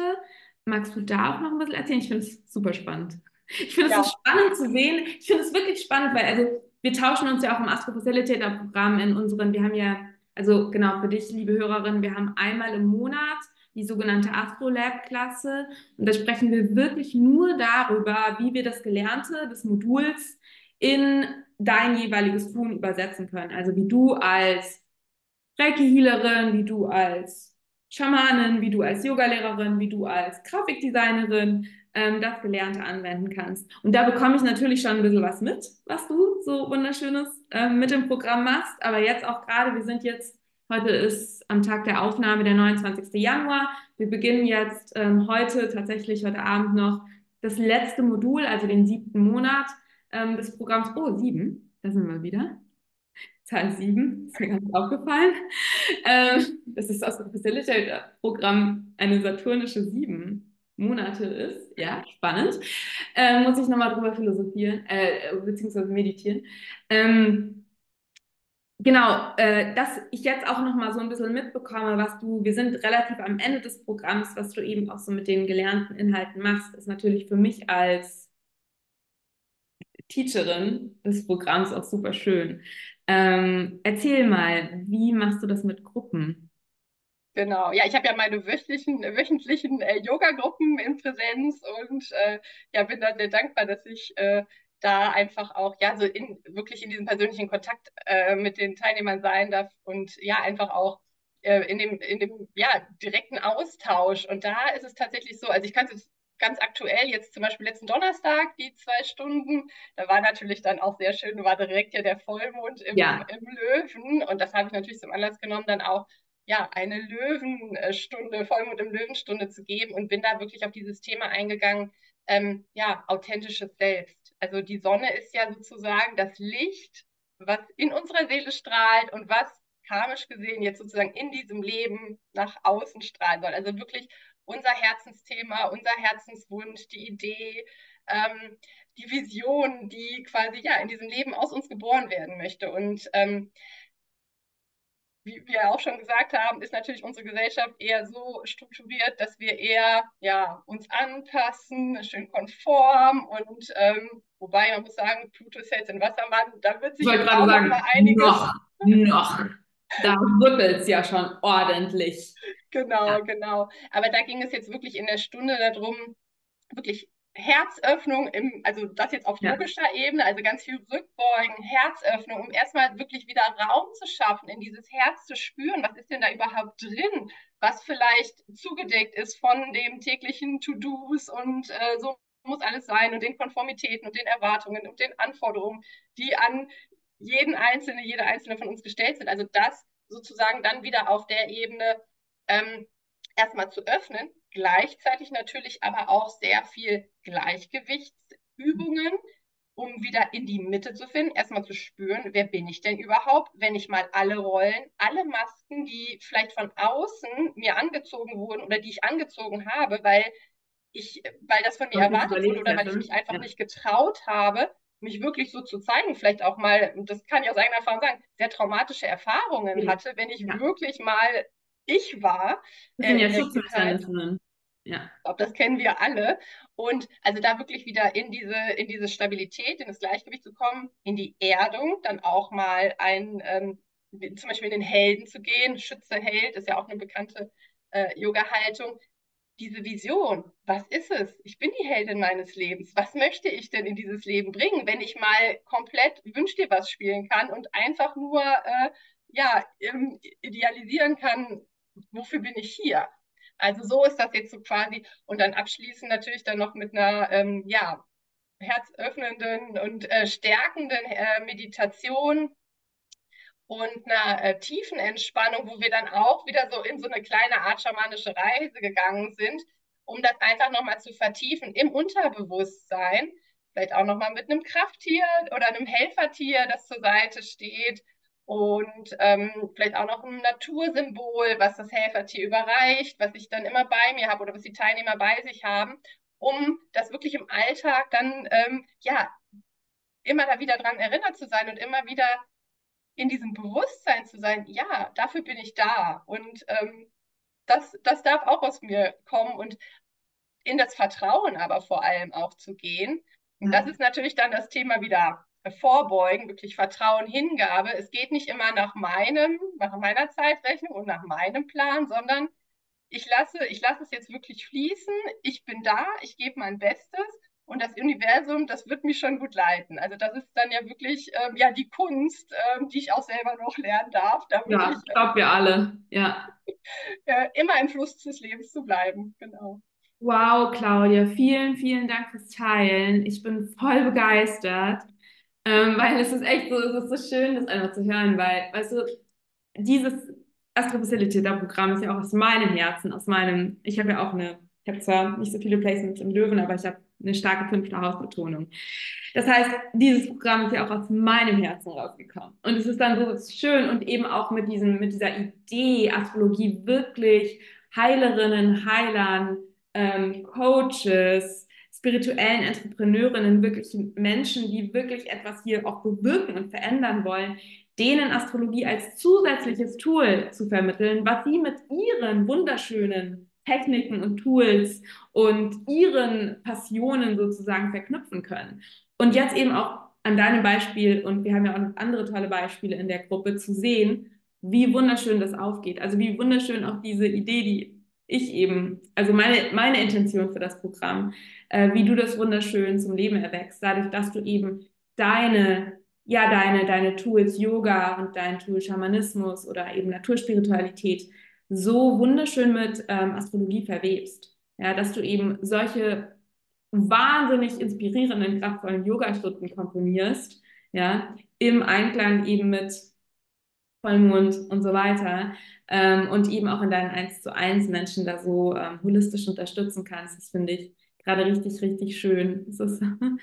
Magst du da auch noch ein bisschen erzählen? Ich finde es super spannend. Ich finde es ja. so spannend zu sehen. Ich finde es wirklich spannend, weil also wir tauschen uns ja auch im Astro Facilitator Programm in unseren, wir haben ja, also genau für dich, liebe Hörerin, wir haben einmal im Monat die sogenannte Astrolab-Klasse. Und da sprechen wir wirklich nur darüber, wie wir das Gelernte des Moduls in dein jeweiliges Tun übersetzen können. Also wie du als Reiki-Healerin, wie du als Schamanin, wie du als Yogalehrerin, wie du als Grafikdesignerin ähm, das Gelernte anwenden kannst. Und da bekomme ich natürlich schon ein bisschen was mit, was du so wunderschönes ähm, mit dem Programm machst. Aber jetzt auch gerade, wir sind jetzt Heute ist am Tag der Aufnahme der 29. Januar. Wir beginnen jetzt ähm, heute tatsächlich heute Abend noch das letzte Modul, also den siebten Monat ähm, des Programms. Oh, sieben, da sind wir wieder. Zahl sieben, ist mir ganz aufgefallen. Ähm, das ist aus dem Facilitator-Programm eine saturnische sieben Monate ist. Ja, spannend. Ähm, muss ich nochmal drüber philosophieren, äh, beziehungsweise meditieren. Ähm, Genau, äh, dass ich jetzt auch noch mal so ein bisschen mitbekomme, was du, wir sind relativ am Ende des Programms, was du eben auch so mit den gelernten Inhalten machst, ist natürlich für mich als Teacherin des Programms auch super schön. Ähm, erzähl mal, wie machst du das mit Gruppen? Genau, ja, ich habe ja meine wöchentlichen, wöchentlichen äh, Yoga-Gruppen in Präsenz und äh, ja, bin da sehr dankbar, dass ich äh, da einfach auch, ja, so in, wirklich in diesem persönlichen Kontakt äh, mit den Teilnehmern sein darf und ja, einfach auch äh, in dem, in dem, ja, direkten Austausch. Und da ist es tatsächlich so, also ich kann es ganz aktuell, jetzt zum Beispiel letzten Donnerstag, die zwei Stunden, da war natürlich dann auch sehr schön, war direkt ja der Vollmond im, ja. im Löwen. Und das habe ich natürlich zum Anlass genommen, dann auch ja, eine Löwenstunde, Vollmond im Löwenstunde zu geben und bin da wirklich auf dieses Thema eingegangen, ähm, ja, authentisches Selbst. Also die Sonne ist ja sozusagen das Licht, was in unserer Seele strahlt und was karmisch gesehen jetzt sozusagen in diesem Leben nach außen strahlen soll. Also wirklich unser Herzensthema, unser Herzenswunsch, die Idee, ähm, die Vision, die quasi ja in diesem Leben aus uns geboren werden möchte. Und ähm, wie wir auch schon gesagt haben, ist natürlich unsere Gesellschaft eher so strukturiert, dass wir eher ja, uns anpassen, schön konform und ähm, wobei man muss sagen, Pluto ist jetzt in Wassermann, da wird sich ich gerade sagen, mal einiges. Noch, noch. Da rüttelt es ja schon ordentlich. Genau, ja. genau. Aber da ging es jetzt wirklich in der Stunde darum, wirklich Herzöffnung, im, also das jetzt auf logischer ja. Ebene, also ganz viel Rückbeugen, Herzöffnung, um erstmal wirklich wieder Raum zu schaffen, in dieses Herz zu spüren, was ist denn da überhaupt drin, was vielleicht zugedeckt ist von dem täglichen To-Dos und äh, so muss alles sein und den Konformitäten und den Erwartungen und den Anforderungen, die an jeden Einzelne, jede Einzelne von uns gestellt sind. Also das sozusagen dann wieder auf der Ebene ähm, erstmal zu öffnen, gleichzeitig natürlich aber auch sehr viel Gleichgewichtsübungen, um wieder in die Mitte zu finden, erstmal zu spüren, wer bin ich denn überhaupt, wenn ich mal alle Rollen, alle Masken, die vielleicht von außen mir angezogen wurden oder die ich angezogen habe, weil ich, weil das von mir erwartet wurde oder weil ich mich einfach ja. nicht getraut habe, mich wirklich so zu zeigen, vielleicht auch mal, das kann ich aus eigener Erfahrung sagen, sehr traumatische Erfahrungen ja. hatte, wenn ich ja. wirklich mal ich war. Das sind äh, ja Schutzmechanismen. Ja. Ich glaube, das kennen wir alle. Und also da wirklich wieder in diese, in diese Stabilität, in das Gleichgewicht zu kommen, in die Erdung, dann auch mal ein, ähm, zum Beispiel in den Helden zu gehen. Schütze Held ist ja auch eine bekannte äh, Yoga-Haltung. Diese Vision, was ist es? Ich bin die Heldin meines Lebens. Was möchte ich denn in dieses Leben bringen, wenn ich mal komplett Wünsch dir was spielen kann und einfach nur äh, ja, idealisieren kann, wofür bin ich hier? Also so ist das jetzt so quasi. Und dann abschließend natürlich dann noch mit einer, ähm, ja, herzöffnenden und äh, stärkenden äh, Meditation und einer äh, tiefen Entspannung, wo wir dann auch wieder so in so eine kleine Art schamanische Reise gegangen sind, um das einfach nochmal zu vertiefen im Unterbewusstsein. Vielleicht auch nochmal mit einem Krafttier oder einem Helfertier, das zur Seite steht und ähm, vielleicht auch noch ein Natursymbol, was das Helfertier überreicht, was ich dann immer bei mir habe oder was die Teilnehmer bei sich haben, um das wirklich im Alltag dann ähm, ja immer da wieder dran erinnert zu sein und immer wieder in diesem Bewusstsein zu sein, ja, dafür bin ich da und ähm, das, das darf auch aus mir kommen und in das Vertrauen aber vor allem auch zu gehen. Und das ist natürlich dann das Thema wieder vorbeugen, wirklich Vertrauen, Hingabe. Es geht nicht immer nach meinem, nach meiner Zeitrechnung und nach meinem Plan, sondern ich lasse, ich lasse es jetzt wirklich fließen. Ich bin da, ich gebe mein Bestes und das Universum, das wird mich schon gut leiten. Also das ist dann ja wirklich ähm, ja die Kunst, ähm, die ich auch selber noch lernen darf. Damit ja, ich glaube wir alle, ja. äh, immer im Fluss des Lebens zu bleiben, genau. Wow, Claudia, vielen, vielen Dank fürs Teilen. Ich bin voll begeistert. Ähm, weil es ist echt so, es ist so schön, das einfach zu hören, weil, weißt du, dieses Astro-Facilitator-Programm ist ja auch aus meinem Herzen, aus meinem, ich habe ja auch eine, ich habe zwar nicht so viele Placements im Löwen, aber ich habe eine starke fünfte Hausbetonung. Das heißt, dieses Programm ist ja auch aus meinem Herzen rausgekommen. Und es ist dann so schön und eben auch mit, diesem, mit dieser Idee, Astrologie wirklich Heilerinnen, Heilern, ähm, Coaches, spirituellen Entrepreneurinnen, wirklich Menschen, die wirklich etwas hier auch bewirken und verändern wollen, denen Astrologie als zusätzliches Tool zu vermitteln, was sie mit ihren wunderschönen Techniken und Tools und ihren Passionen sozusagen verknüpfen können. Und jetzt eben auch an deinem Beispiel, und wir haben ja auch noch andere tolle Beispiele in der Gruppe, zu sehen, wie wunderschön das aufgeht. Also wie wunderschön auch diese Idee, die ich eben, also meine, meine Intention für das Programm, äh, wie du das wunderschön zum Leben erwächst, dadurch, dass du eben deine, ja, deine, deine Tools Yoga und dein Tool Schamanismus oder eben Naturspiritualität so wunderschön mit ähm, Astrologie verwebst. Ja, dass du eben solche wahnsinnig inspirierenden, kraftvollen Yoga-Stunden komponierst, ja, im Einklang eben mit Vollmond und so weiter ähm, und eben auch in deinen 1 zu 1 Menschen da so ähm, holistisch unterstützen kannst. Das finde ich gerade richtig, richtig schön. Es ist, <laughs> ah,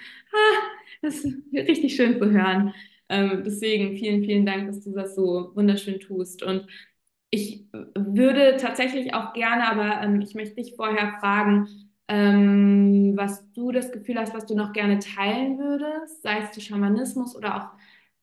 das ist richtig schön zu hören. Ähm, deswegen vielen, vielen Dank, dass du das so wunderschön tust. Und ich würde tatsächlich auch gerne, aber ähm, ich möchte dich vorher fragen, ähm, was du das Gefühl hast, was du noch gerne teilen würdest, sei es zu Schamanismus oder auch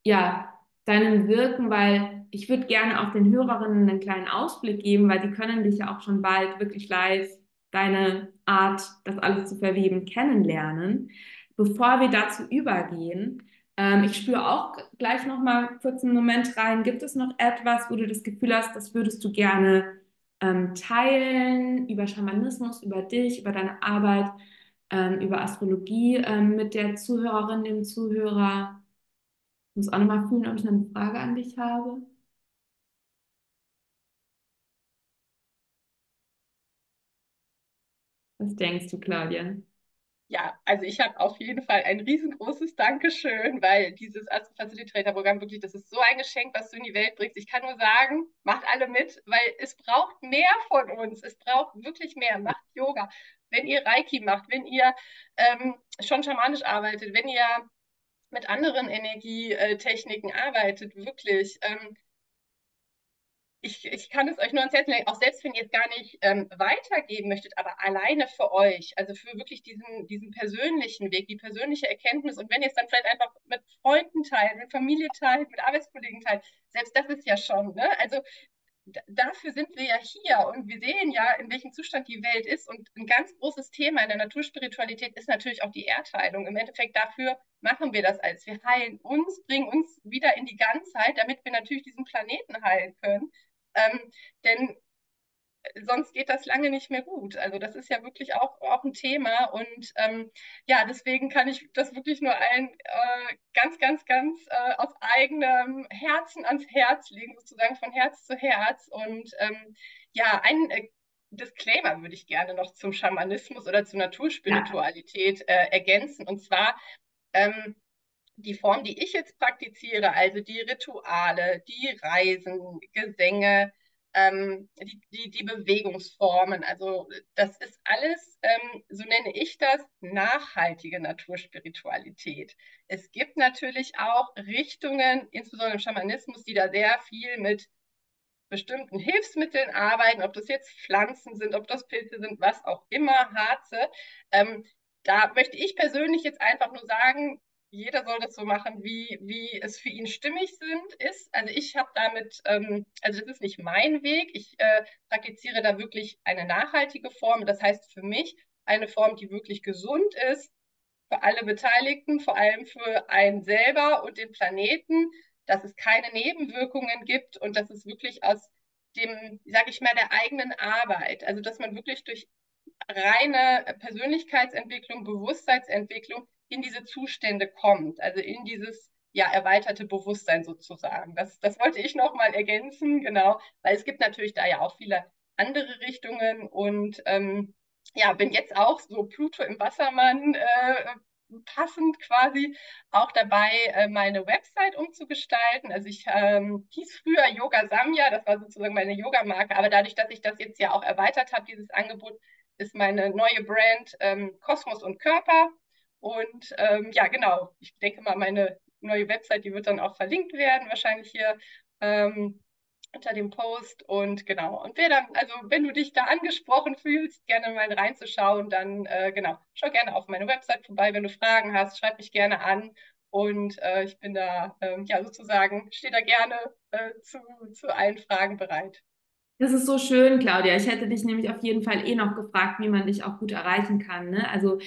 ja, deinem Wirken, weil ich würde gerne auch den Hörerinnen einen kleinen Ausblick geben, weil die können dich ja auch schon bald wirklich live deine Art, das alles zu verweben, kennenlernen. Bevor wir dazu übergehen, ähm, ich spüre auch gleich noch mal kurz einen Moment rein. Gibt es noch etwas, wo du das Gefühl hast, das würdest du gerne ähm, teilen über Schamanismus, über dich, über deine Arbeit, ähm, über Astrologie ähm, mit der Zuhörerin, dem Zuhörer? Ich muss auch noch mal fühlen, ob ich eine Frage an dich habe. Was denkst du, Claudia? Ja, also ich habe auf jeden Fall ein riesengroßes Dankeschön, weil dieses Astro Facilitator Programm wirklich, das ist so ein Geschenk, was du in die Welt bringst. Ich kann nur sagen, macht alle mit, weil es braucht mehr von uns. Es braucht wirklich mehr. Macht Yoga. Wenn ihr Reiki macht, wenn ihr ähm, schon schamanisch arbeitet, wenn ihr mit anderen Energietechniken arbeitet, wirklich. Ähm, ich, ich kann es euch nur ans Herz legen, auch selbst wenn ihr es gar nicht ähm, weitergeben möchtet, aber alleine für euch, also für wirklich diesen, diesen persönlichen Weg, die persönliche Erkenntnis und wenn ihr es dann vielleicht einfach mit Freunden teilt, mit Familie teilt, mit Arbeitskollegen teilt, selbst das ist ja schon, ne? Also dafür sind wir ja hier und wir sehen ja, in welchem Zustand die Welt ist. Und ein ganz großes Thema in der Naturspiritualität ist natürlich auch die Erdheilung. Im Endeffekt dafür machen wir das als. Wir heilen uns, bringen uns wieder in die Ganzheit, damit wir natürlich diesen Planeten heilen können. Ähm, denn sonst geht das lange nicht mehr gut. Also das ist ja wirklich auch, auch ein Thema. Und ähm, ja, deswegen kann ich das wirklich nur allen äh, ganz, ganz, ganz äh, aus eigenem Herzen ans Herz legen, sozusagen von Herz zu Herz. Und ähm, ja, ein äh, Disclaimer würde ich gerne noch zum Schamanismus oder zur Naturspiritualität äh, ergänzen. Und zwar, ähm, die Form, die ich jetzt praktiziere, also die Rituale, die Reisen, Gesänge, ähm, die, die, die, Bewegungsformen, also das ist alles, ähm, so nenne ich das, nachhaltige Naturspiritualität. Es gibt natürlich auch Richtungen, insbesondere im Schamanismus, die da sehr viel mit bestimmten Hilfsmitteln arbeiten, ob das jetzt Pflanzen sind, ob das Pilze sind, was auch immer, Harze. Ähm, da möchte ich persönlich jetzt einfach nur sagen, jeder soll das so machen, wie, wie es für ihn stimmig sind, ist. Also ich habe damit, ähm, also das ist nicht mein Weg. Ich äh, praktiziere da wirklich eine nachhaltige Form. Das heißt für mich eine Form, die wirklich gesund ist, für alle Beteiligten, vor allem für einen selber und den Planeten, dass es keine Nebenwirkungen gibt und dass es wirklich aus dem, sage ich mal, der eigenen Arbeit, also dass man wirklich durch reine Persönlichkeitsentwicklung, Bewusstseinsentwicklung in diese Zustände kommt, also in dieses ja, erweiterte Bewusstsein sozusagen. Das, das wollte ich nochmal ergänzen, genau, weil es gibt natürlich da ja auch viele andere Richtungen und ähm, ja, bin jetzt auch so Pluto im Wassermann äh, passend quasi auch dabei, äh, meine Website umzugestalten. Also ich ähm, hieß früher Yoga Samya, das war sozusagen meine Yoga-Marke, aber dadurch, dass ich das jetzt ja auch erweitert habe, dieses Angebot, ist meine neue Brand ähm, Kosmos und Körper. Und ähm, ja, genau, ich denke mal, meine neue Website, die wird dann auch verlinkt werden, wahrscheinlich hier ähm, unter dem Post. Und genau, und wer dann, also wenn du dich da angesprochen fühlst, gerne mal reinzuschauen, dann äh, genau, schau gerne auf meine Website vorbei. Wenn du Fragen hast, schreib mich gerne an. Und äh, ich bin da, äh, ja, sozusagen, stehe da gerne äh, zu, zu allen Fragen bereit. Das ist so schön, Claudia. Ich hätte dich nämlich auf jeden Fall eh noch gefragt, wie man dich auch gut erreichen kann. Ne? Also,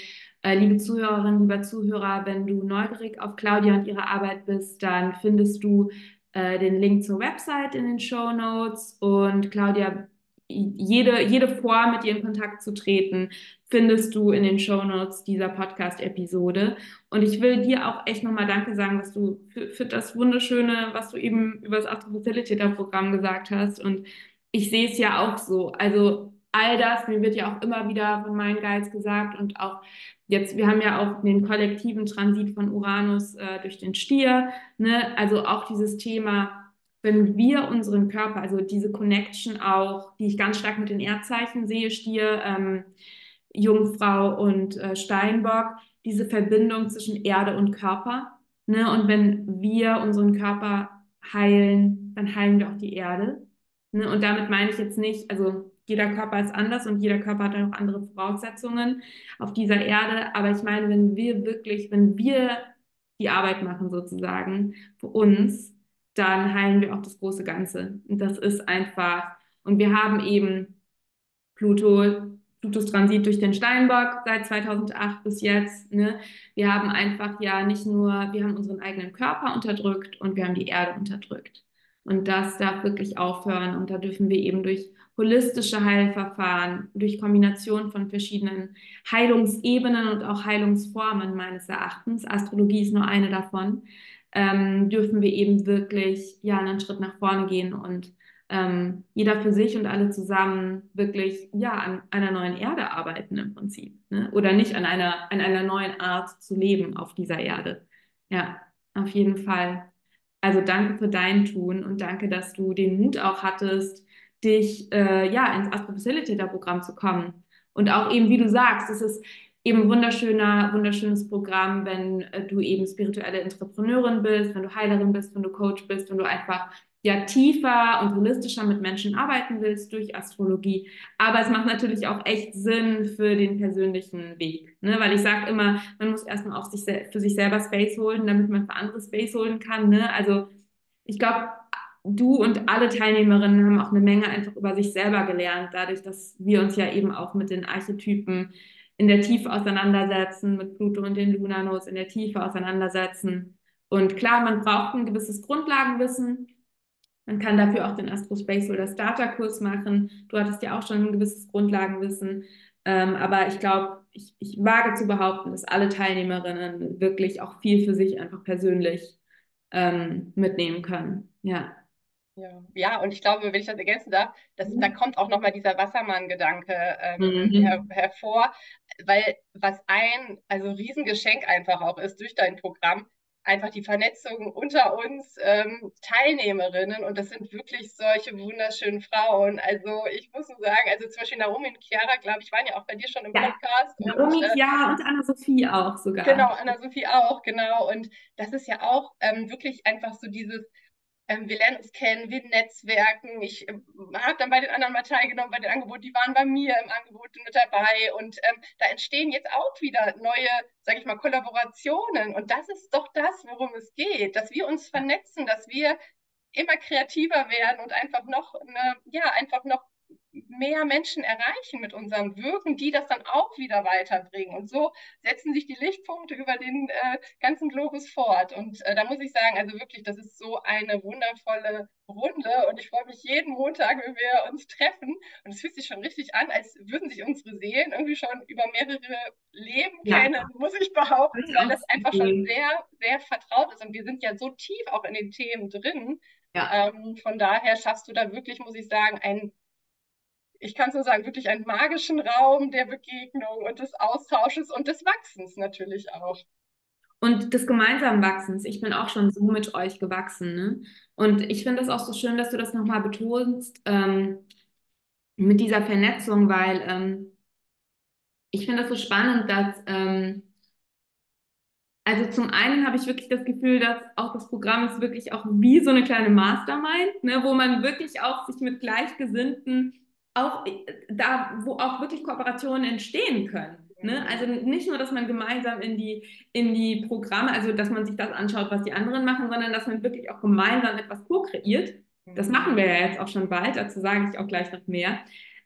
liebe Zuhörerinnen, lieber Zuhörer, wenn du neugierig auf Claudia und ihre Arbeit bist, dann findest du äh, den Link zur Website in den Show Notes. Und Claudia, jede, jede Form, mit ihr in Kontakt zu treten, findest du in den Show Notes dieser Podcast-Episode. Und ich will dir auch echt nochmal Danke sagen, dass du für, für das Wunderschöne, was du eben über das Astro Facilitator-Programm gesagt hast und ich sehe es ja auch so. Also all das, mir wird ja auch immer wieder von meinen Guides gesagt und auch jetzt, wir haben ja auch den kollektiven Transit von Uranus äh, durch den Stier, ne? Also auch dieses Thema, wenn wir unseren Körper, also diese Connection auch, die ich ganz stark mit den Erdzeichen sehe, Stier, ähm, Jungfrau und äh, Steinbock, diese Verbindung zwischen Erde und Körper. Ne? Und wenn wir unseren Körper heilen, dann heilen wir auch die Erde. Ne? Und damit meine ich jetzt nicht, also jeder Körper ist anders und jeder Körper hat auch andere Voraussetzungen auf dieser Erde. Aber ich meine, wenn wir wirklich, wenn wir die Arbeit machen sozusagen für uns, dann heilen wir auch das große Ganze. Und das ist einfach, und wir haben eben Pluto, Plutos Transit durch den Steinbock seit 2008 bis jetzt. Ne? Wir haben einfach ja nicht nur, wir haben unseren eigenen Körper unterdrückt und wir haben die Erde unterdrückt. Und das darf wirklich aufhören. Und da dürfen wir eben durch holistische Heilverfahren, durch Kombination von verschiedenen Heilungsebenen und auch Heilungsformen meines Erachtens, Astrologie ist nur eine davon, ähm, dürfen wir eben wirklich ja einen Schritt nach vorne gehen und ähm, jeder für sich und alle zusammen wirklich ja an einer neuen Erde arbeiten im Prinzip ne? oder nicht an einer an einer neuen Art zu leben auf dieser Erde. Ja, auf jeden Fall. Also danke für dein Tun und danke, dass du den Mut auch hattest, dich äh, ja ins Astro Facilitator Programm zu kommen. Und auch eben, wie du sagst, es ist eben ein wunderschöner, wunderschönes Programm, wenn äh, du eben spirituelle Entrepreneurin bist, wenn du Heilerin bist, wenn du Coach bist, wenn du einfach ja tiefer und holistischer mit Menschen arbeiten willst durch Astrologie. Aber es macht natürlich auch echt Sinn für den persönlichen Weg, ne? weil ich sage immer, man muss erstmal auch sich für sich selber Space holen, damit man für andere Space holen kann. Ne? Also ich glaube, du und alle Teilnehmerinnen haben auch eine Menge einfach über sich selber gelernt, dadurch, dass wir uns ja eben auch mit den Archetypen in der Tiefe auseinandersetzen, mit Pluto und den Lunanos in der Tiefe auseinandersetzen. Und klar, man braucht ein gewisses Grundlagenwissen. Man kann dafür auch den Astro Space oder Starter-Kurs machen. Du hattest ja auch schon ein gewisses Grundlagenwissen. Ähm, aber ich glaube, ich, ich wage zu behaupten, dass alle Teilnehmerinnen wirklich auch viel für sich einfach persönlich ähm, mitnehmen können. Ja. Ja. ja, und ich glaube, wenn ich das ergänzen darf, dass, mhm. da kommt auch nochmal dieser Wassermann-Gedanke ähm, mhm. her, hervor, weil was ein, also Riesengeschenk einfach auch ist durch dein Programm, einfach die Vernetzung unter uns ähm, Teilnehmerinnen und das sind wirklich solche wunderschönen Frauen. Also ich muss nur sagen, also zum Beispiel Naomi und Chiara, glaube ich, waren ja auch bei dir schon im ja. Podcast. Naomi, und, äh, ja, und Anna-Sophie auch sogar. Genau, Anna-Sophie auch, genau. Und das ist ja auch ähm, wirklich einfach so dieses, ähm, wir lernen uns kennen, wir netzwerken. Ich äh, habe dann bei den anderen mal teilgenommen, bei den Angeboten, die waren bei mir im Angebot mit dabei. Und ähm, da entstehen jetzt auch wieder neue, sage ich mal, Kollaborationen. Und das ist doch das, worum es geht, dass wir uns vernetzen, dass wir immer kreativer werden und einfach noch, eine, ja, einfach noch mehr Menschen erreichen mit unserem Wirken, die das dann auch wieder weiterbringen. Und so setzen sich die Lichtpunkte über den äh, ganzen Globus fort. Und äh, da muss ich sagen, also wirklich, das ist so eine wundervolle Runde. Und ich freue mich jeden Montag, wenn wir uns treffen. Und es fühlt sich schon richtig an, als würden sich unsere Seelen irgendwie schon über mehrere Leben ja. kennen, muss ich behaupten, weil das einfach schon sehr, sehr vertraut ist. Und wir sind ja so tief auch in den Themen drin. Ja. Ähm, von daher schaffst du da wirklich, muss ich sagen, ein ich kann so sagen, wirklich einen magischen Raum der Begegnung und des Austausches und des Wachsens natürlich auch. Und des gemeinsamen Wachsens. Ich bin auch schon so mit euch gewachsen. Ne? Und ich finde es auch so schön, dass du das nochmal betonst ähm, mit dieser Vernetzung, weil ähm, ich finde das so spannend, dass, ähm, also zum einen habe ich wirklich das Gefühl, dass auch das Programm ist wirklich auch wie so eine kleine Mastermind, ne, wo man wirklich auch sich mit Gleichgesinnten auch äh, da, wo auch wirklich Kooperationen entstehen können. Ne? Also nicht nur, dass man gemeinsam in die, in die Programme, also dass man sich das anschaut, was die anderen machen, sondern dass man wirklich auch gemeinsam etwas co-kreiert. Das machen wir ja jetzt auch schon bald, dazu sage ich auch gleich noch mehr.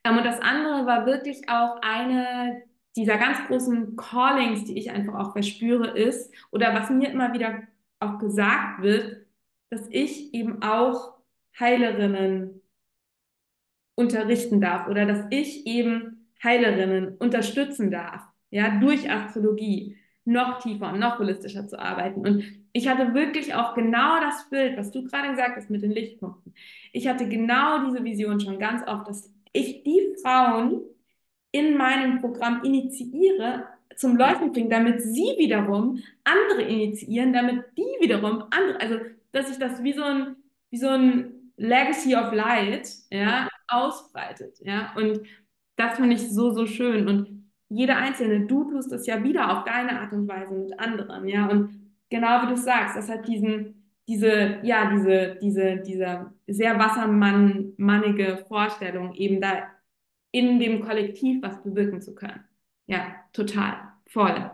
Ähm, und das andere war wirklich auch eine dieser ganz großen Callings, die ich einfach auch verspüre, ist, oder was mir immer wieder auch gesagt wird, dass ich eben auch Heilerinnen unterrichten darf oder dass ich eben Heilerinnen unterstützen darf, ja, durch Astrologie noch tiefer und noch holistischer zu arbeiten. Und ich hatte wirklich auch genau das Bild, was du gerade gesagt hast mit den Lichtpunkten. Ich hatte genau diese Vision schon ganz oft, dass ich die Frauen in meinem Programm initiiere, zum Leuchten bringen, damit sie wiederum andere initiieren, damit die wiederum andere, also dass ich das wie so ein, wie so ein Legacy of Light, ja, ausbreitet, ja. Und das finde ich so, so schön. Und jeder Einzelne, du tust es ja wieder auf deine Art und Weise mit anderen, ja. Und genau wie du sagst, das hat diesen, diese, ja, diese, diese, diese sehr wassermannige Vorstellung, eben da in dem Kollektiv was bewirken zu können. Ja, total, voll.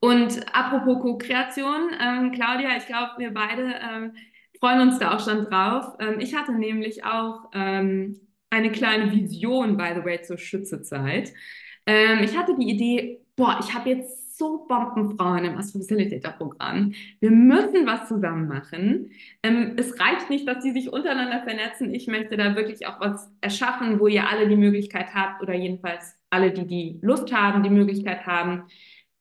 Und apropos Co-Kreation, ähm, Claudia, ich glaube, wir beide ähm, freuen uns da auch schon drauf. Ähm, ich hatte nämlich auch ähm, eine kleine Vision, by the way, zur Schützezeit. Ähm, ich hatte die Idee, boah, ich habe jetzt so Bombenfrauen im Astro-Facilitator-Programm. Wir müssen was zusammen machen. Es reicht nicht, dass die sich untereinander vernetzen. Ich möchte da wirklich auch was erschaffen, wo ihr alle die Möglichkeit habt oder jedenfalls alle, die die Lust haben, die Möglichkeit haben,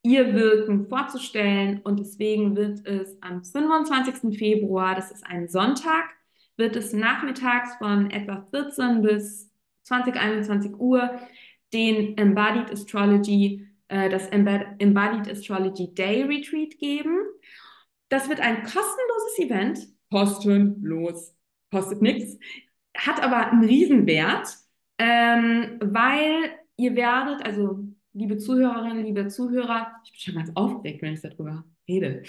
ihr Wirken vorzustellen. Und deswegen wird es am 25. Februar, das ist ein Sonntag, wird es nachmittags von etwa 14 bis 20, 21 Uhr den Embodied Astrology, äh, das Embodied Astrology Day Retreat geben. Das wird ein kostenloses Event, kostenlos, kostet nichts, hat aber einen Riesenwert, ähm, weil ihr werdet, also liebe Zuhörerinnen, liebe Zuhörer, ich bin schon ganz aufgeregt, wenn ich darüber rede.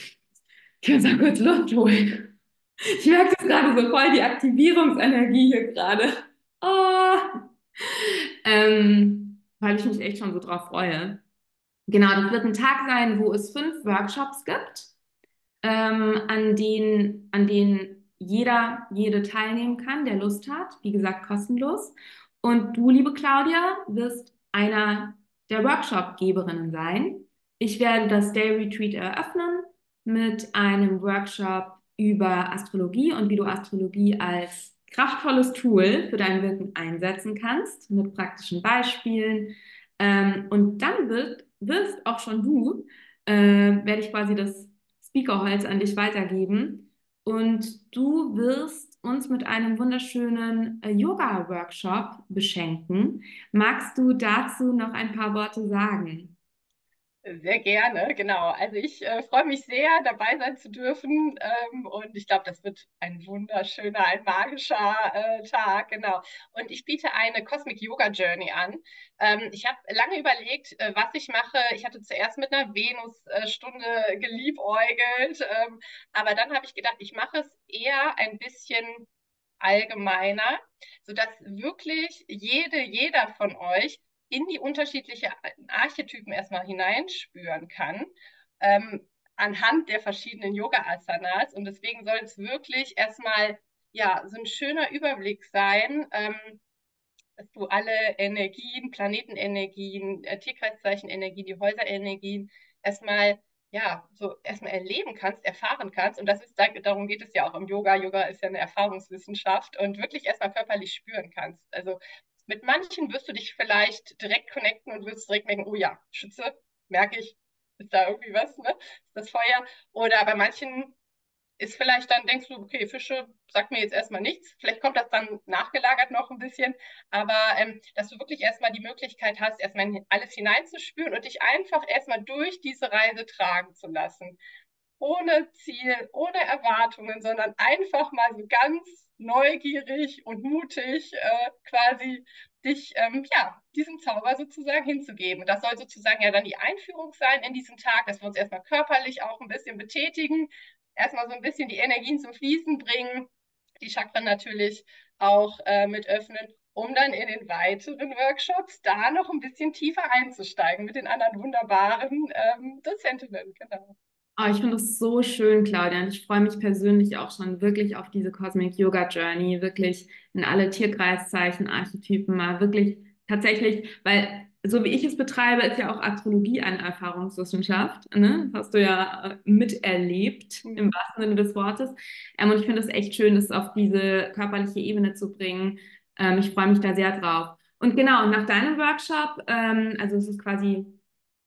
Ich muss mal kurz Luft holen. Ich merke das gerade so voll, die Aktivierungsenergie hier gerade. Oh. Ähm, weil ich mich echt schon so drauf freue. Genau, das wird ein Tag sein, wo es fünf Workshops gibt, ähm, an denen, an denen jeder, jede teilnehmen kann, der Lust hat. Wie gesagt, kostenlos. Und du, liebe Claudia, wirst einer der Workshopgeberinnen sein. Ich werde das Day Retreat eröffnen mit einem Workshop über Astrologie und wie du Astrologie als kraftvolles Tool für dein Wirken einsetzen kannst, mit praktischen Beispielen. Ähm, und dann wird, wirst auch schon du, äh, werde ich quasi das Speakerholz an dich weitergeben. Und du wirst uns mit einem wunderschönen äh, Yoga-Workshop beschenken. Magst du dazu noch ein paar Worte sagen? Sehr gerne, genau. Also ich äh, freue mich sehr, dabei sein zu dürfen ähm, und ich glaube, das wird ein wunderschöner, ein magischer äh, Tag, genau. Und ich biete eine Cosmic Yoga Journey an. Ähm, ich habe lange überlegt, äh, was ich mache. Ich hatte zuerst mit einer Venus-Stunde geliebäugelt, ähm, aber dann habe ich gedacht, ich mache es eher ein bisschen allgemeiner, sodass wirklich jede, jeder von euch in die unterschiedlichen Archetypen erstmal hineinspüren kann. Ähm, anhand der verschiedenen Yoga-Asanas. Und deswegen soll es wirklich erstmal ja, so ein schöner Überblick sein, ähm, dass du alle Energien, Planetenenergien, äh, Tierkreiszeichenenergien, die Häuserenergien erstmal ja, so erstmal erleben kannst, erfahren kannst. Und das ist, darum geht es ja auch im Yoga. Yoga ist ja eine Erfahrungswissenschaft und wirklich erstmal körperlich spüren kannst. Also mit manchen wirst du dich vielleicht direkt connecten und wirst direkt denken, oh ja, Schütze, merke ich, ist da irgendwie was, ne? Ist das Feuer? Oder bei manchen ist vielleicht dann, denkst du, okay, Fische sagt mir jetzt erstmal nichts. Vielleicht kommt das dann nachgelagert noch ein bisschen. Aber ähm, dass du wirklich erstmal die Möglichkeit hast, erstmal alles hineinzuspüren und dich einfach erstmal durch diese Reise tragen zu lassen. Ohne Ziel, ohne Erwartungen, sondern einfach mal so ganz neugierig und mutig äh, quasi dich ähm, ja, diesem Zauber sozusagen hinzugeben. Und das soll sozusagen ja dann die Einführung sein in diesen Tag, dass wir uns erstmal körperlich auch ein bisschen betätigen, erstmal so ein bisschen die Energien zum Fließen bringen, die Chakren natürlich auch äh, mit öffnen, um dann in den weiteren Workshops da noch ein bisschen tiefer einzusteigen mit den anderen wunderbaren ähm, Dozentinnen. Genau. Oh, ich finde das so schön, Claudia. Und ich freue mich persönlich auch schon wirklich auf diese Cosmic Yoga Journey, wirklich in alle Tierkreiszeichen, Archetypen mal wirklich tatsächlich, weil so wie ich es betreibe, ist ja auch Astrologie eine Erfahrungswissenschaft. Ne? Das hast du ja äh, miterlebt, mhm. im wahrsten Sinne des Wortes. Ähm, und ich finde es echt schön, das auf diese körperliche Ebene zu bringen. Ähm, ich freue mich da sehr drauf. Und genau, nach deinem Workshop, ähm, also es ist quasi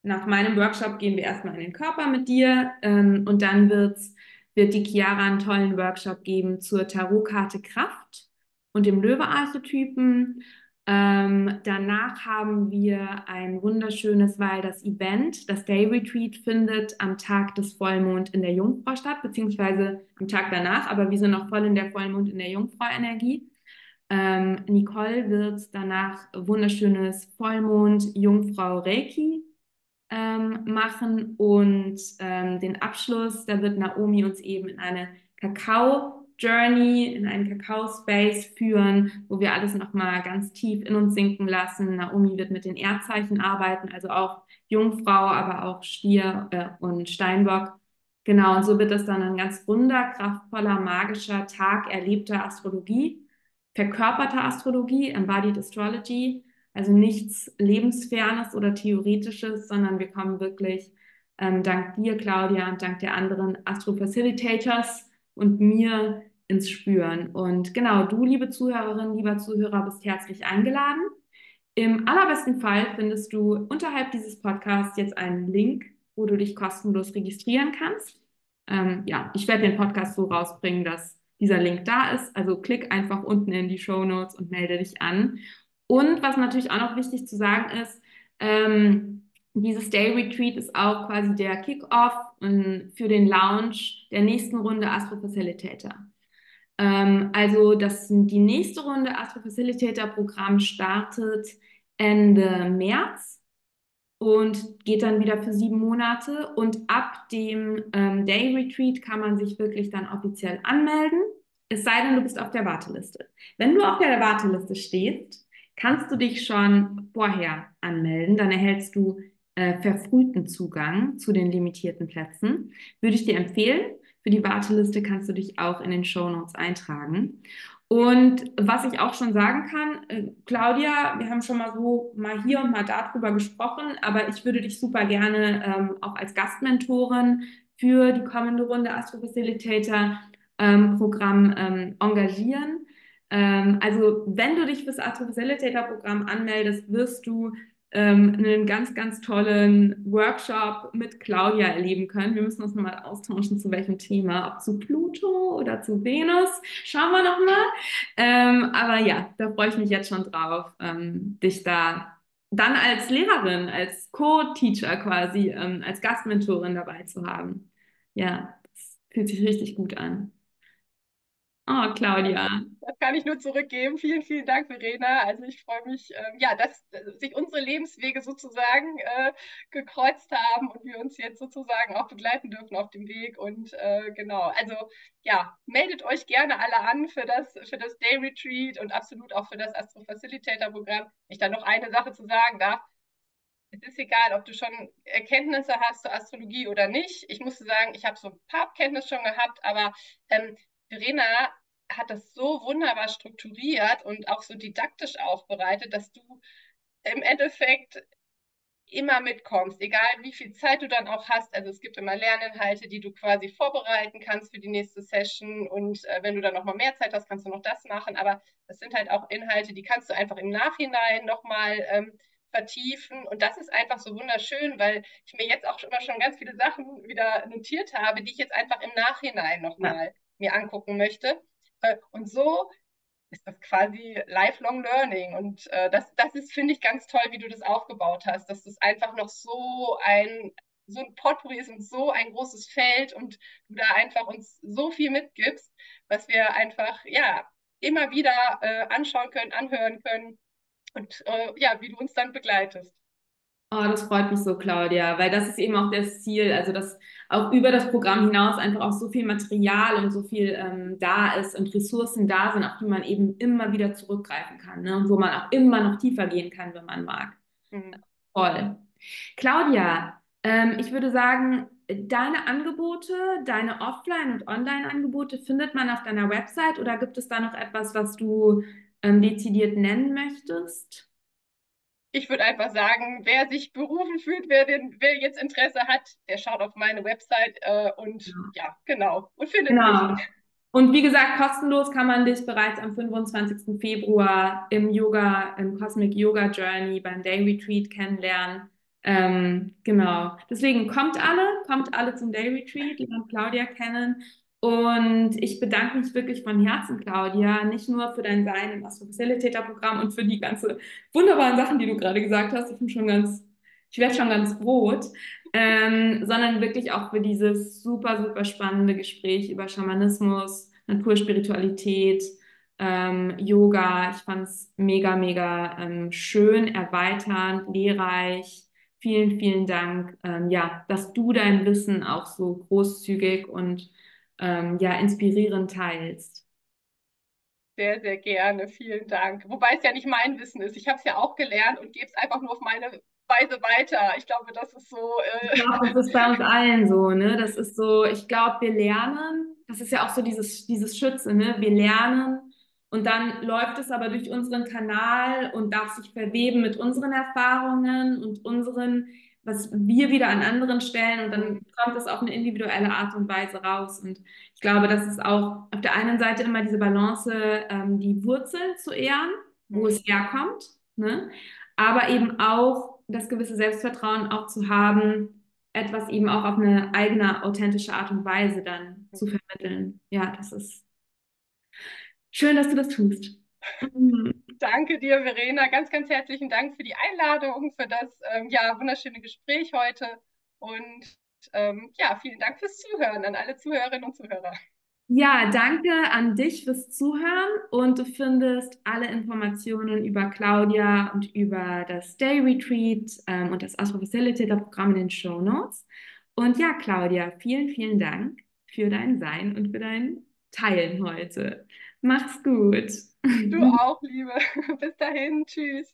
nach meinem Workshop gehen wir erstmal in den Körper mit dir ähm, und dann wird's, wird die Chiara einen tollen Workshop geben zur Tarotkarte Kraft und dem Löwe-Archetypen. Ähm, danach haben wir ein wunderschönes, weil das Event, das Day Retreat, findet am Tag des Vollmond in der Jungfrau statt, beziehungsweise am Tag danach, aber wir sind noch voll in der Vollmond in der Jungfrau-Energie. Ähm, Nicole wird danach wunderschönes Vollmond Jungfrau Reiki ähm, machen und ähm, den Abschluss, da wird Naomi uns eben in eine Kakao-Journey, in einen Kakao-Space führen, wo wir alles nochmal ganz tief in uns sinken lassen. Naomi wird mit den Erdzeichen arbeiten, also auch Jungfrau, aber auch Stier äh, und Steinbock. Genau, und so wird es dann ein ganz runder, kraftvoller, magischer Tag erlebter Astrologie, verkörperter Astrologie, Embodied Astrology, also nichts Lebensfernes oder Theoretisches, sondern wir kommen wirklich ähm, dank dir, Claudia, und dank der anderen Astro-Facilitators und mir ins Spüren. Und genau, du, liebe Zuhörerin, lieber Zuhörer, bist herzlich eingeladen. Im allerbesten Fall findest du unterhalb dieses Podcasts jetzt einen Link, wo du dich kostenlos registrieren kannst. Ähm, ja, ich werde den Podcast so rausbringen, dass dieser Link da ist. Also klick einfach unten in die Show Notes und melde dich an. Und was natürlich auch noch wichtig zu sagen ist, ähm, dieses Day Retreat ist auch quasi der Kick-Off für den Launch der nächsten Runde Astro Facilitator. Ähm, also das, die nächste Runde Astro Facilitator Programm startet Ende März und geht dann wieder für sieben Monate. Und ab dem ähm, Day Retreat kann man sich wirklich dann offiziell anmelden, es sei denn, du bist auf der Warteliste. Wenn du auf der Warteliste stehst, kannst du dich schon vorher anmelden. Dann erhältst du äh, verfrühten Zugang zu den limitierten Plätzen. Würde ich dir empfehlen. Für die Warteliste kannst du dich auch in den Show Notes eintragen. Und was ich auch schon sagen kann, äh, Claudia, wir haben schon mal so mal hier und mal darüber gesprochen, aber ich würde dich super gerne ähm, auch als Gastmentorin für die kommende Runde Astro Facilitator ähm, Programm ähm, engagieren. Ähm, also wenn du dich fürs Astro Facilitator Programm anmeldest, wirst du ähm, einen ganz, ganz tollen Workshop mit Claudia erleben können. Wir müssen uns nochmal austauschen, zu welchem Thema, ob zu Pluto oder zu Venus. Schauen wir nochmal. Ähm, aber ja, da freue ich mich jetzt schon drauf, ähm, dich da dann als Lehrerin, als Co-Teacher quasi, ähm, als Gastmentorin dabei zu haben. Ja, das fühlt sich richtig gut an. Oh, Claudia. Das kann ich nur zurückgeben. Vielen, vielen Dank, Verena. Also ich freue mich, äh, ja, dass sich unsere Lebenswege sozusagen äh, gekreuzt haben und wir uns jetzt sozusagen auch begleiten dürfen auf dem Weg. Und äh, genau, also ja, meldet euch gerne alle an für das, für das Day Retreat und absolut auch für das Astro Facilitator Programm. Ich da noch eine Sache zu sagen darf. Es ist egal, ob du schon Erkenntnisse hast zur Astrologie oder nicht. Ich musste sagen, ich habe so ein paar Kenntnisse schon gehabt, aber ähm, Verena hat das so wunderbar strukturiert und auch so didaktisch aufbereitet, dass du im Endeffekt immer mitkommst, egal wie viel Zeit du dann auch hast. Also es gibt immer Lerninhalte, die du quasi vorbereiten kannst für die nächste Session und äh, wenn du dann noch mal mehr Zeit hast, kannst du noch das machen. Aber das sind halt auch Inhalte, die kannst du einfach im Nachhinein noch mal ähm, vertiefen und das ist einfach so wunderschön, weil ich mir jetzt auch immer schon ganz viele Sachen wieder notiert habe, die ich jetzt einfach im Nachhinein noch mal ja. Mir angucken möchte. Äh, und so ist das quasi lifelong learning. Und äh, das, das ist, finde ich, ganz toll, wie du das aufgebaut hast, dass das einfach noch so ein, so ein Potpourri ist und so ein großes Feld und du da einfach uns so viel mitgibst, was wir einfach, ja, immer wieder äh, anschauen können, anhören können und ja, wie du uns dann begleitest. Oh, das freut mich so, Claudia, weil das ist eben auch das Ziel, also dass auch über das Programm hinaus einfach auch so viel Material und so viel ähm, da ist und Ressourcen da sind, auf die man eben immer wieder zurückgreifen kann ne? und wo man auch immer noch tiefer gehen kann, wenn man mag. Mhm. Toll. Claudia, ähm, ich würde sagen, deine Angebote, deine Offline- und Online-Angebote findet man auf deiner Website oder gibt es da noch etwas, was du ähm, dezidiert nennen möchtest? Ich würde einfach sagen, wer sich berufen fühlt, wer, den, wer jetzt Interesse hat, der schaut auf meine Website äh, und ja. ja. genau, und findet genau. mich. Und wie gesagt, kostenlos kann man dich bereits am 25. Februar im Yoga, im Cosmic Yoga Journey beim Day Retreat kennenlernen. Ähm, genau. Deswegen kommt alle, kommt alle zum Day Retreat, lernt Claudia kennen und ich bedanke mich wirklich von Herzen, Claudia, nicht nur für dein Sein im Astro Facilitator Programm und für die ganze wunderbaren Sachen, die du gerade gesagt hast. Ich bin schon ganz, ich werde schon ganz rot, ähm, sondern wirklich auch für dieses super, super spannende Gespräch über Schamanismus, Naturspiritualität, ähm, Yoga. Ich fand es mega, mega ähm, schön, erweiternd, lehrreich. Vielen, vielen Dank, ähm, ja, dass du dein Wissen auch so großzügig und ähm, ja, inspirierend teilst. Sehr, sehr gerne. Vielen Dank. Wobei es ja nicht mein Wissen ist. Ich habe es ja auch gelernt und gebe es einfach nur auf meine Weise weiter. Ich glaube, das ist so. Äh ich glaube, das ist bei uns allen so, ne? Das ist so, ich glaube, wir lernen, das ist ja auch so dieses, dieses Schütze, ne? Wir lernen und dann läuft es aber durch unseren Kanal und darf sich verweben mit unseren Erfahrungen und unseren, was wir wieder an anderen stellen und dann kommt es auf eine individuelle Art und Weise raus. Und ich glaube, das ist auch auf der einen Seite immer diese Balance, ähm, die Wurzel zu ehren, wo mhm. es herkommt, ne? aber eben auch das gewisse Selbstvertrauen auch zu haben, etwas eben auch auf eine eigene, authentische Art und Weise dann zu vermitteln. Ja, das ist schön, dass du das tust. Danke dir, Verena. Ganz, ganz herzlichen Dank für die Einladung, für das ähm, ja, wunderschöne Gespräch heute. Und ähm, ja, vielen Dank fürs Zuhören an alle Zuhörerinnen und Zuhörer. Ja, danke an dich fürs Zuhören und du findest alle Informationen über Claudia und über das Day Retreat ähm, und das Astro Facilitator Programm in den Show Notes. Und ja, Claudia, vielen, vielen Dank für dein Sein und für dein Teilen heute. Mach's gut. Du auch, Liebe. <laughs> Bis dahin. Tschüss.